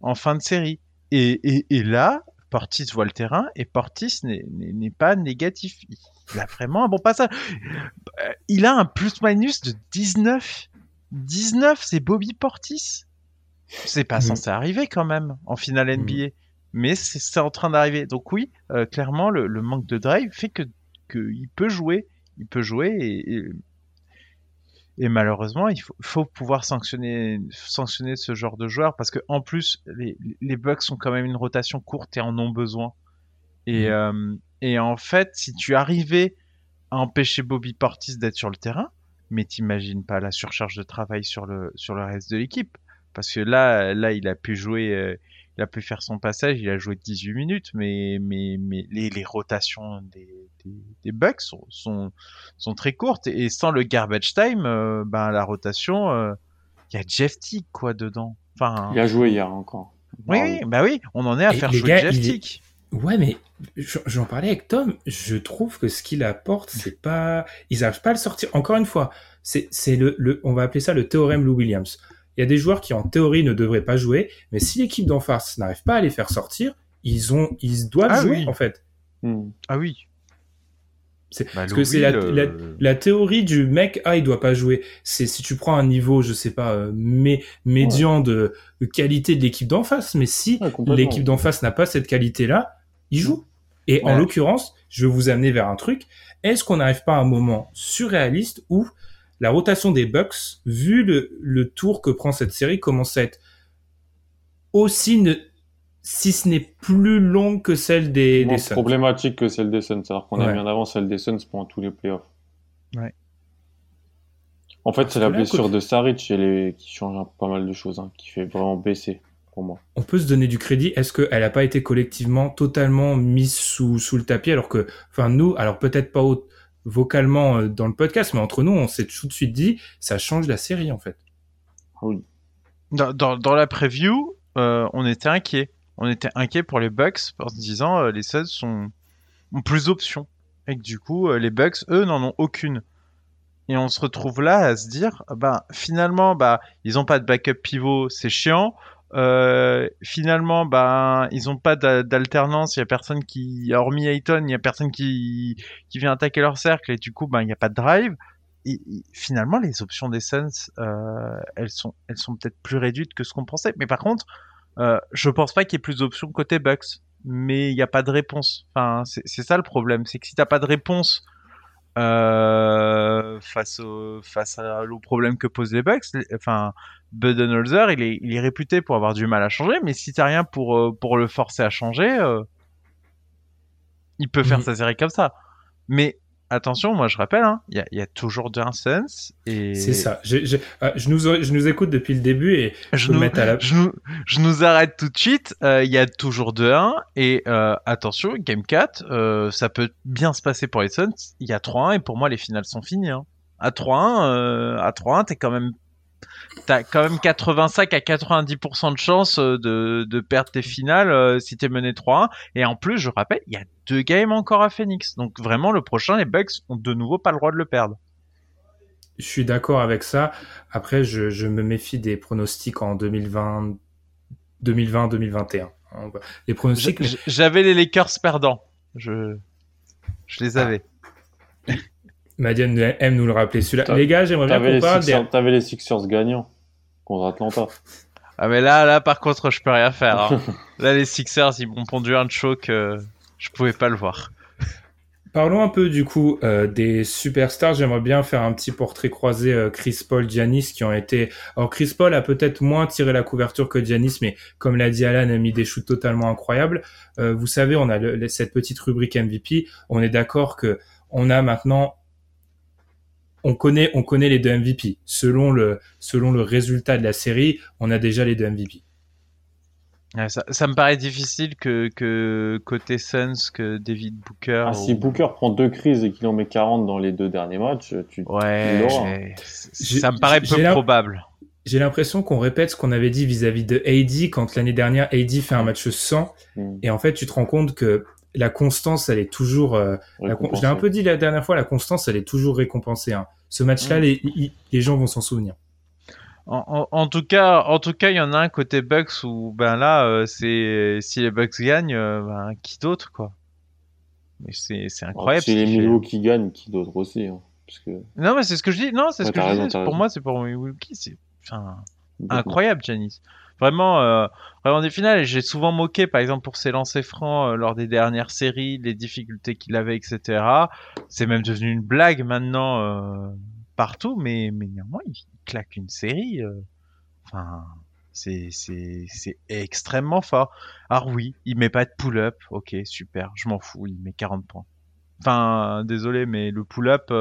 Speaker 2: en fin de série. Et, et, là, Portis voit le terrain et Portis n'est pas négatif. Il a vraiment un bon passage. Euh, il a un plus-minus de 19. 19, c'est Bobby Portis. C'est pas mhm. censé arriver quand même en finale NBA. Mhm. Mais c'est en train d'arriver. Donc oui, euh, clairement, le, le, manque de drive fait que qu'il peut jouer, il peut jouer et, et, malheureusement il faut, faut, pouvoir sanctionner sanctionner ce genre de joueur parce que en plus les, les Bucks ont quand même une rotation courte et en ont besoin. Et, mmh. euh, et en fait, si tu arrivais à empêcher Bobby Portis d'être sur le terrain, mais t'imagines pas la surcharge de travail sur le sur le reste de l'équipe parce que là là il a pu jouer euh, il a pu faire son passage, il a joué 18 minutes, mais, mais, mais les, les rotations des, des, des Bucks sont, sont, sont, très courtes. Et sans le garbage time, euh, ben, la rotation, euh, il y a Jeff Tick, quoi, dedans. Enfin,
Speaker 3: il a joué hier encore.
Speaker 2: Oui, bah oui, on en est à faire jouer Jeff Tick.
Speaker 1: Ouais, mais j'en parlais avec Tom. Je trouve que ce qu'il apporte, c'est pas, ils n'arrivent pas à le sortir. Encore une fois, c'est le, le, on va appeler ça le théorème Lou Williams. Il y a des joueurs qui en théorie ne devraient pas jouer, mais si l'équipe d'en face n'arrive pas à les faire sortir, ils ont, ils doivent
Speaker 2: Ah
Speaker 1: jouer
Speaker 2: oui.
Speaker 1: en fait.
Speaker 3: Hmm.
Speaker 2: Ah oui.
Speaker 1: C'est
Speaker 2: Bah,
Speaker 1: parce que c'est la,
Speaker 2: Louis,
Speaker 1: la, théorie du mec ah il doit pas jouer. C'est si tu prends un niveau je sais pas euh, mé- médian de, de qualité de l'équipe d'en face, mais si
Speaker 3: Ouais,
Speaker 1: l'équipe d'en face n'a pas cette qualité là, il joue. Et en l'occurrence, je vais vous amener vers un truc. Est-ce qu'on n'arrive pas à un moment surréaliste où la rotation des Bucks, vu le, le tour que prend cette série, commence à être aussi, ne, si ce n'est plus long que celle des,
Speaker 3: Moins
Speaker 1: des Suns?
Speaker 3: problématique que celle des Suns, alors qu'on a
Speaker 1: Ouais.
Speaker 3: mis en avant celle des Suns pendant tous les playoffs.
Speaker 2: Ouais.
Speaker 3: En fait, c'est la blessure de Saric est- qui change pas mal de choses, hein, qui fait vraiment baisser pour moi.
Speaker 1: on peut se donner du crédit. Est-ce qu'elle n'a pas été collectivement totalement mise sous, sous le tapis alors que, enfin nous, alors peut-être pas vocalement euh, dans le podcast, mais entre nous, on s'est tout de suite dit, ça change la série en fait.
Speaker 3: Oui.
Speaker 2: Dans, dans, dans la preview, euh, on était inquiet. On était inquiet pour les Bucks en se disant euh, les Suns sont ont plus d'options et que du coup euh, les Bucks eux n'en ont aucune. Et on se retrouve là à se dire ah bah finalement bah ils ont pas de backup pivot, c'est chiant. Euh, finalement bah ils ont pas d'a- d'alternance, il y a personne qui hormis Ayton, il y a personne qui qui vient attaquer leur cercle et du coup bah il y a pas de drive. Finalement les options des Suns euh, elles sont elles sont peut-être plus réduites que ce qu'on pensait. Mais par contre, euh, je pense pas qu'il y ait plus d'options côté Bucks. Mais il n'y a pas de réponse. Enfin, c'est ça le problème, c'est que si t'as pas de réponse euh, face au face à, au problème que posent les Bucks, enfin Budenholzer, il est il est réputé pour avoir du mal à changer. Mais si t'as rien pour euh, pour le forcer à changer, euh, il peut faire
Speaker 1: Mhm.
Speaker 2: sa série comme ça. Mais attention, moi je rappelle, hein, il y, a, y a toujours deux Suns et
Speaker 1: C'est ça. J'ai- j'ai- ah, je, nous, je nous écoute depuis le début et je
Speaker 2: Je nous,
Speaker 1: à la...
Speaker 2: je nous, je nous arrête tout de suite. Euh, Il y a toujours 2-1 et euh, attention, Game 4, euh, ça peut bien se passer pour les Suns. Il y a 3-1 et pour moi les finales sont finies. Hein. À 3-1, euh, à 3-1, t'es quand même, t'as quand même 85 à 90% de chance euh, de, de perdre tes finales euh, si t'es mené 3-1. Et en plus, je rappelle, il y a deux games encore à Phoenix. Donc vraiment, le prochain, les Bucks ont de nouveau pas le droit de le perdre.
Speaker 1: Je suis d'accord avec ça. Après, je, je me méfie des pronostics en 2020, 2020-2021. Les pronostics,
Speaker 2: J'avais les Lakers perdants. Je, je les
Speaker 1: Ah. Madiane aime nous le rappeler. Celui-là. Les gars, j'aimerais bien qu'on
Speaker 3: les,
Speaker 1: parle des...
Speaker 3: Sixers, t'avais les Sixers gagnants contre Atlanta. (laughs)
Speaker 2: Ah mais là, là par contre, je peux rien faire. hein. (laughs) là, les Sixers, ils m'ont pondu un choc. euh, je pouvais pas le voir. (laughs)
Speaker 1: Parlons un peu du coup euh, des superstars. J'aimerais bien faire un petit portrait croisé euh, Chris Paul, Giannis qui ont été. Alors Chris Paul a peut-être moins tiré la couverture que Giannis, mais comme l'a dit Alan, a mis des shoots totalement incroyables. Euh, vous savez, on a le- cette petite rubrique MVP. On est d'accord que on a maintenant, on connaît, on connaît les deux MVP. Selon le selon le résultat de la série, on a déjà les deux MVP.
Speaker 2: Ouais, ça, ça me paraît difficile que, que côté Suns, que David Booker.
Speaker 3: Ah, si Booker prend deux crises et qu'il en met 40 dans les deux derniers matchs, tu...
Speaker 2: Ouais, ça me paraît peu probable.
Speaker 1: J'ai l'impression qu'on répète ce qu'on avait dit vis-à-vis de AD quand l'année dernière AD fait un match 100
Speaker 3: Hmm,
Speaker 1: et en fait tu te rends compte que la constance elle est toujours euh, la je l'ai un peu dit la dernière fois la constance elle est toujours récompensée hein. ce match là
Speaker 2: Mm.
Speaker 1: les, les- les gens vont s'en souvenir
Speaker 2: En, en- en tout cas, en tout cas, il y en a un côté Bucks où ben là, euh, c'est si les Bucks gagnent, euh, ben qui d'autre quoi? Mais c'est c'est incroyable.
Speaker 3: Si
Speaker 2: ce
Speaker 3: les. Milwaukee gagnent, qui d'autre aussi hein, parce que...
Speaker 2: Non, mais c'est ce que je dis. Non, c'est ce que je
Speaker 3: raison,
Speaker 2: dis. Pour
Speaker 3: raison.
Speaker 2: moi, c'est pour Milwaukee. C'est enfin incroyable, Janis. Vraiment, euh, vraiment des finales. J'ai souvent moqué, par exemple, pour ses lancers francs euh, lors des dernières séries, les difficultés qu'il avait, etc. C'est même devenu une blague maintenant euh, partout, mais mais néanmoins, il claque une série. euh, Enfin, c'est extrêmement fort. Alors oui, il met pas de pull-up. Ok, super. Je m'en fous. Il met 40 points. Enfin, désolé, mais le pull-up.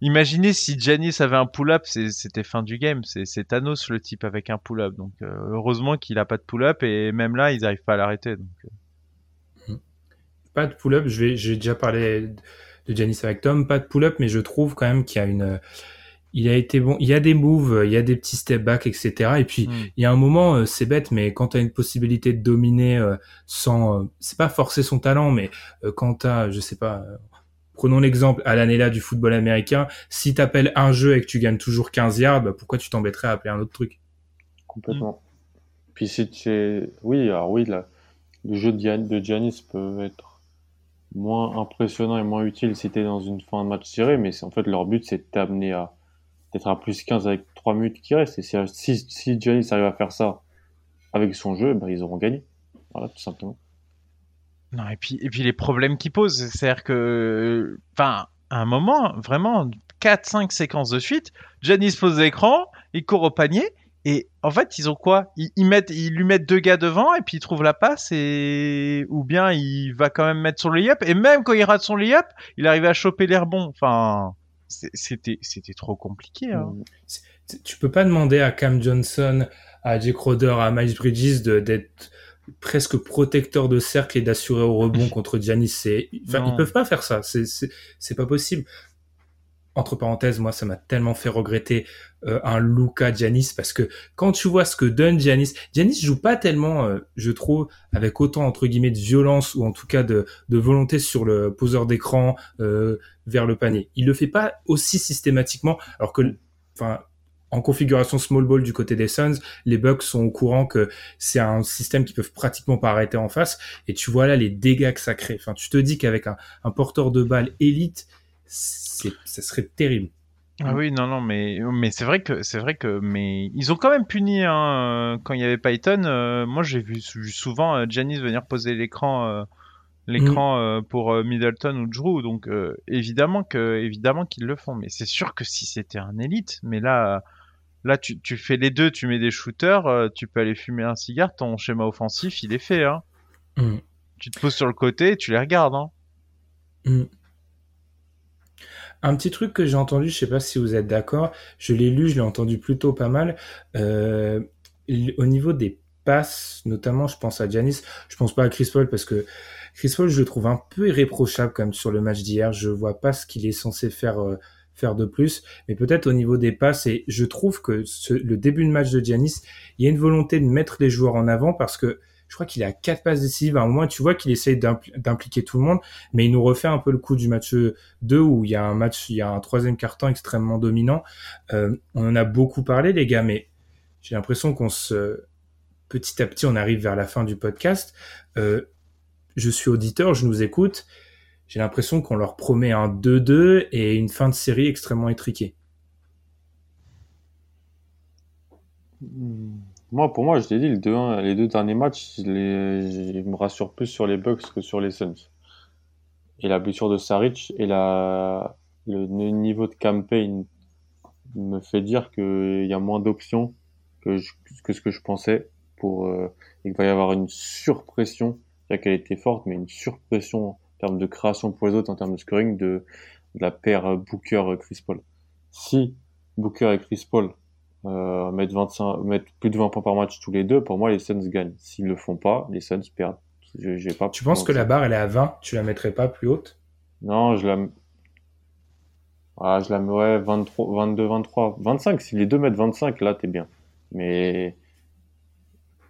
Speaker 2: Imaginez si Janis avait un pull-up, c'était fin du game. C'est Thanos le type avec un pull-up. Donc euh, heureusement qu'il a pas de pull-up et même là ils n'arrivent pas à l'arrêter. Donc euh,
Speaker 1: pas de pull-up j'ai déjà parlé de Giannis avec Tom pas de pull-up mais je trouve quand même qu'il y a une il a été bon il y a des moves il y a des petits step back etc et puis
Speaker 2: hmm.
Speaker 1: il y a un moment, euh, c'est bête, mais quand tu as une possibilité de dominer euh, sans, euh, c'est pas forcer son talent, mais quand t'as, je sais pas, prenons l'exemple à l'année-là du football américain. Si t'appelles un jeu et que tu gagnes toujours 15 yards, bah, pourquoi tu t'embêterais à appeler un autre truc?
Speaker 3: Complètement. Puis si tu oui, alors oui, le jeu de Giannis peut être moins impressionnant et moins utile si t'es dans une fin de match serré, mais en fait leur but c'est de à d'être à plus 15 avec 3 minutes qui restent. Et si, si, Giannis arrive à faire ça avec son jeu, bah, ils auront gagné. Voilà, tout simplement.
Speaker 2: Non, et puis, et puis les problèmes qu'ils posent, c'est-à-dire que, enfin, à un moment, vraiment, 4-5 séquences de suite, Giannis pose l'écran, il court au panier, et en fait, ils ont quoi? Ils, mettent, ils lui mettent deux gars devant et puis ils trouvent la passe et ou bien il va quand même mettre son layup et même quand il rate son layup, il arrive à choper l'air bon. Enfin, c'était trop compliqué. Hein.
Speaker 1: Tu peux pas demander à Cam Johnson, à Jake Roder, à Miles Bridges d'être presque protecteur de cercle et d'assurer au rebond contre Giannis. C'est, enfin, ils peuvent pas faire ça. C'est, c'est pas possible entre parenthèses, moi, ça m'a tellement fait regretter euh, un Luca Giannis parce que quand tu vois ce que donne Giannis, Giannis joue pas tellement, euh, je trouve, avec autant entre guillemets de violence ou en tout cas de, de volonté sur le poseur d'écran euh, vers le panier. Il le fait pas aussi systématiquement, alors que, enfin, en configuration small ball du côté des Suns, les Bucks sont au courant que c'est un système qu'ils peuvent pratiquement pas arrêter en face. Et tu vois là les dégâts que ça crée. Enfin, tu te dis qu'avec un, un porteur de balle élite ça serait terrible.
Speaker 2: Ah oui, non, non, mais, mais c'est vrai que c'est vrai que mais ils ont quand même puni hein, euh, quand il y avait Python. Euh, moi, j'ai vu, souvent euh, Janice venir poser l'écran, l'écran mm. pour Middleton ou Drew. Donc évidemment que évidemment qu'ils le font. Mais c'est sûr que si c'était un élite, mais là, là tu, tu fais les deux, tu mets des shooters, tu peux aller fumer un cigare. Ton schéma offensif, il est fait. Hein. Mm. Tu te poses sur le côté, et tu les regardes. Hein. Mm.
Speaker 1: Un petit truc que j'ai entendu, je sais pas si vous êtes d'accord, je l'ai lu, je l'ai entendu plutôt pas mal. Euh, au niveau des passes, notamment, je pense à Janis, je pense pas à Chris Paul parce que Chris Paul, je le trouve un peu irréprochable quand même sur le match d'hier. Je vois pas ce qu'il est censé faire. Euh, faire de plus, mais peut-être au niveau des passes, et je trouve que le début de match de Giannis, il y a une volonté de mettre les joueurs en avant parce que je crois qu'il a quatre passes décisives. À un tu vois qu'il essaye d'impliquer tout le monde, mais il nous refait un peu le coup du match 2 où il y a un match, il y a un troisième carton extrêmement dominant. Euh, on en a beaucoup parlé, les gars, mais j'ai l'impression qu'on se, petit à petit, on arrive vers la fin du podcast. Euh, je suis auditeur, je nous écoute. J'ai l'impression qu'on leur promet un 2-2 et une fin de série extrêmement étriquée.
Speaker 3: Hmm. Moi, pour moi, je t'ai dit, le 2 les deux derniers matchs, les, je me rassure plus sur les Bucks que sur les Suns. Et la blessure de Saric et le niveau de campaign me fait dire qu'il y a moins d'options que, ce que je pensais pour euh, il va y avoir une surpression, c'est qu'elle était forte, mais une surpression en termes de création pour les autres, en termes de scoring de, de la paire Booker-Chris Paul. Si Booker et Chris Paul euh, mettre 25, mettre plus de 20 points par match tous les deux, pour moi, les Suns gagnent. S'ils le font pas, les Suns perdent.
Speaker 1: Pas tu penses que la barre, elle est à 20 Tu la mettrais pas plus haute?
Speaker 3: Non, je la. Ah, je la mets 23, 22, 23, 25. Si les deux mettent 25, là, t'es bien. Mais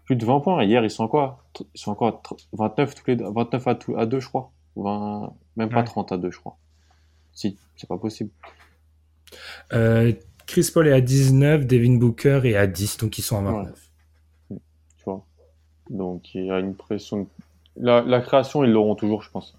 Speaker 3: plus de 20 points. Hier, ils sont quoi Ils sont encore 29 tous les 29 à, à 2, je crois. 20... Même pas 30 à 2, je crois. Si, c'est pas possible.
Speaker 1: Euh, Chris Paul est à 19, Devin Booker est à 10, donc ils sont à 29.
Speaker 3: Tu vois. Donc il y a une pression. La, création, ils l'auront toujours, je pense.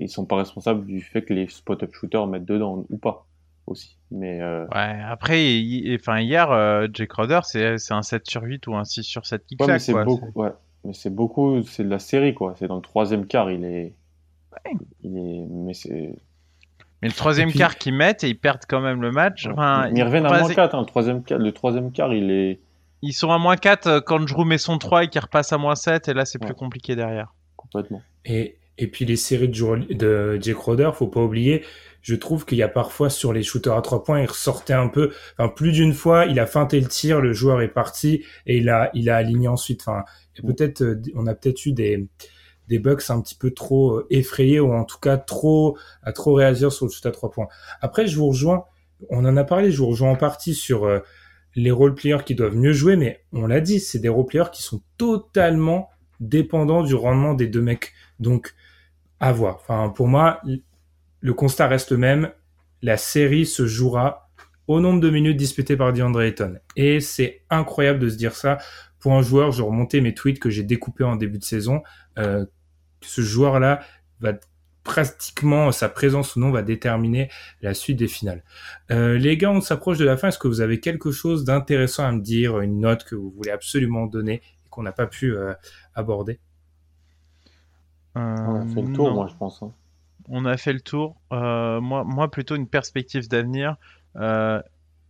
Speaker 3: Ils sont pas responsables du fait que les spot-up shooters mettent dedans ou pas aussi. Mais euh,
Speaker 2: ouais, après, enfin hier, euh, Jake Crowder, c'est un 7 sur 8 ou un 6 sur 7 qui
Speaker 3: ouais, Mais c'est beaucoup, ouais. c'est beaucoup, c'est de la série quoi. C'est dans le troisième quart, il est, il est, mais c'est
Speaker 2: mais le troisième quart qu'ils mettent et ils perdent quand même le match.
Speaker 3: Enfin, ils reviennent à moins 4. Hein, le, troisième, le troisième quart, il est.
Speaker 2: Ils sont à moins 4 euh, quand Drew met son 3 et qu'il repasse à moins 7. Et là, c'est plus compliqué derrière.
Speaker 3: Complètement.
Speaker 1: Et, et puis les séries de, de Jake Roder, faut pas oublier. Je trouve qu'il y a parfois sur les shooters à 3 points, il ressortait un peu. Enfin, plus d'une fois, il a feinté le tir, le joueur est parti et il a, il a aligné ensuite. Enfin, peut-être, euh, on a peut-être eu des des Bucks un petit peu trop euh, effrayés ou en tout cas trop à trop réagir sur le shoot à trois points. Après, je vous rejoins. On en a parlé. Je vous rejoins en partie sur euh, les role players qui doivent mieux jouer, mais on l'a dit, c'est des role players qui sont totalement dépendants du rendement des deux mecs. Donc, à voir. Enfin, pour moi, le constat reste le même. La série se jouera au nombre de minutes disputées par DeAndre Ayton. Et c'est incroyable de se dire ça. Pour un joueur, je remontais mes tweets que j'ai découpés en début de saison. Euh, ce joueur-là va pratiquement sa présence ou non va déterminer la suite des finales. Euh, les gars, on s'approche de la fin. Est-ce que vous avez quelque chose d'intéressant à me dire, une note que vous voulez absolument donner et qu'on n'a pas pu euh, aborder?
Speaker 3: On a fait le tour, moi, je pense. Hein.
Speaker 2: On a fait le tour. moi, moi, plutôt une perspective d'avenir. à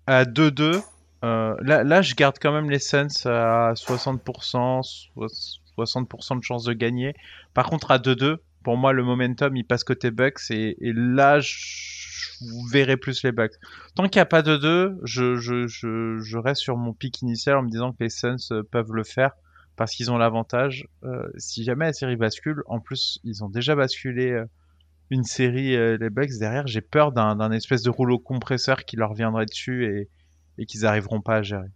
Speaker 2: 2-2, euh, là, je garde quand même les Suns à 60%, 60% de chance de gagner. Par contre, à 2-2, pour moi, le momentum, il passe côté Bucks et, là, je, verrai plus les Bucks. Tant qu'il n'y a pas de 2, je, je, je, je, reste sur mon pic initial en me disant que les Suns euh, peuvent le faire parce qu'ils ont l'avantage. Euh, si jamais la série bascule, en plus, ils ont déjà basculé une série, les Bucks, derrière, j'ai peur d'un espèce de rouleau compresseur qui leur viendrait dessus et et qu'ils n'arriveront pas à gérer.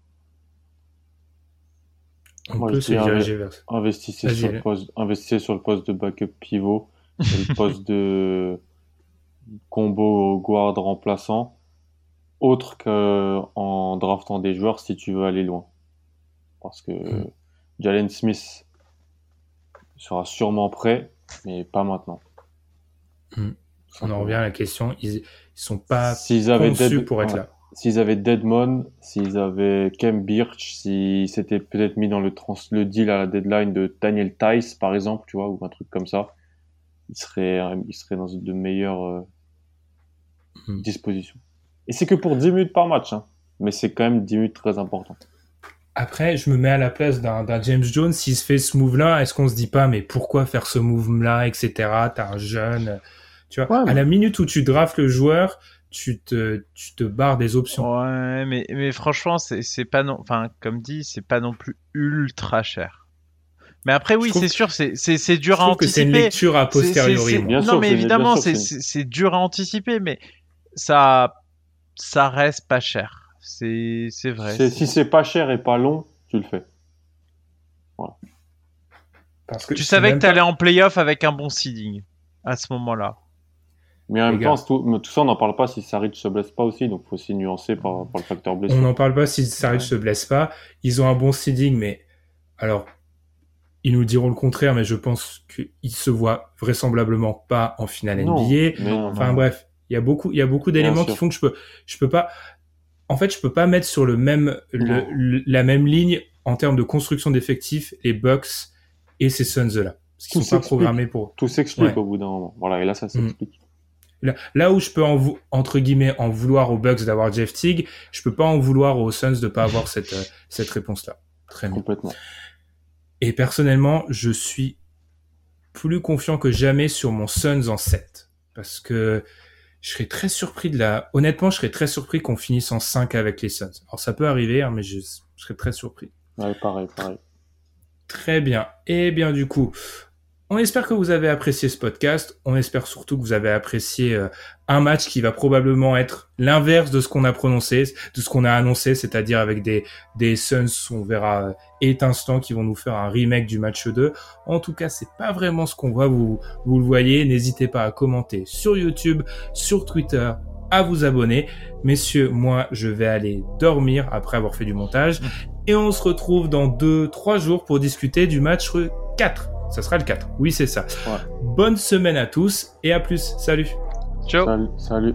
Speaker 1: On peut se diriger vers ça.
Speaker 3: Investissez sur, le poste, investissez sur le poste de backup pivot et le poste de combo guard remplaçant, autre qu'en draftant des joueurs si tu veux aller loin. Parce que hmm. Jalen Smith sera sûrement prêt, mais pas maintenant.
Speaker 1: Hmm. On en revient à la question, ils, ils sont pas conçus pour être là
Speaker 3: s'ils avaient Deadmon, s'ils avaient Kem Birch, si c'était peut-être mis dans le, trans le deal à la deadline de Daniel Tice, par exemple, tu vois, ou un truc comme ça, ils seraient, ils seraient dans de meilleures euh, hmm. dispositions. Et c'est que pour 10 minutes par match, hein, mais c'est quand même 10 minutes très importantes.
Speaker 1: Après, je me mets à la place d'un James Jones, s'il se fait ce move-là, est-ce qu'on se dit pas, mais pourquoi faire ce move-là, etc. T'as un jeune, tu vois, à la minute où tu drafts le joueur, tu te, tu te barres des options.
Speaker 2: Ouais, mais, mais franchement, c'est pas non, enfin, comme dit, c'est pas non plus ultra cher. Mais après, oui, c'est sûr, c'est dur à anticiper. c'est une
Speaker 1: lecture a posteriori.
Speaker 2: non, mais évidemment, c'est dur à anticiper, mais ça, ça reste pas cher. C'est vrai.
Speaker 3: Si c'est pas cher et pas long, tu le fais. Voilà.
Speaker 2: Parce que tu savais que tu allais en playoff avec un bon seeding à ce moment-là.
Speaker 3: Mais en même temps, tout, ça, on n'en parle pas si Saric se blesse pas aussi, donc faut aussi nuancer par, par le facteur blessure.
Speaker 1: On n'en parle pas si Saric se blesse pas. Ils ont un bon seeding, mais alors, ils nous diront le contraire, mais je pense qu'ils se voient vraisemblablement pas en finale NBA. enfin bref, il y a beaucoup, il y a beaucoup d'éléments qui font que je peux, je peux pas, en fait, je peux pas mettre sur le même, la même ligne en termes de construction d'effectifs les Bucks et ces Suns là. Parce qu'ils sont pas programmés pour.
Speaker 3: Tout s'explique au bout d'un moment. Voilà, et là, ça mm.
Speaker 1: Là, où je peux en entre guillemets en vouloir aux Bucks d'avoir Jeff Teague, je peux pas en vouloir aux Suns de pas avoir cette euh, cette réponse là. Très
Speaker 3: Complètement.
Speaker 1: Et personnellement, je suis plus confiant que jamais sur mon Suns en 7 parce que je serais très surpris de la honnêtement, je serais très surpris qu'on finisse en 5 avec les Suns. Alors ça peut arriver hein, mais je, je serais très surpris.
Speaker 3: Ouais, pareil, pareil.
Speaker 1: Très bien. Et bien du coup, on espère que vous avez apprécié ce podcast. On espère surtout que vous avez apprécié euh, un match qui va probablement être l'inverse de ce qu'on a prononcé, de ce qu'on a annoncé, c'est-à-dire avec des, des Suns, on verra, euh, étincelants qui vont nous faire un remake du match 2. En tout cas, c'est pas vraiment ce qu'on voit, vous, vous le voyez. N'hésitez pas à commenter sur YouTube, sur Twitter, à vous abonner. Messieurs, moi, je vais aller dormir après avoir fait du montage. Et on se retrouve dans 2-3 jours pour discuter du match 4 ça sera le 4. Oui, c'est ça. Bonne semaine à tous et à plus. Salut.
Speaker 2: Ciao.
Speaker 3: Salut. salut.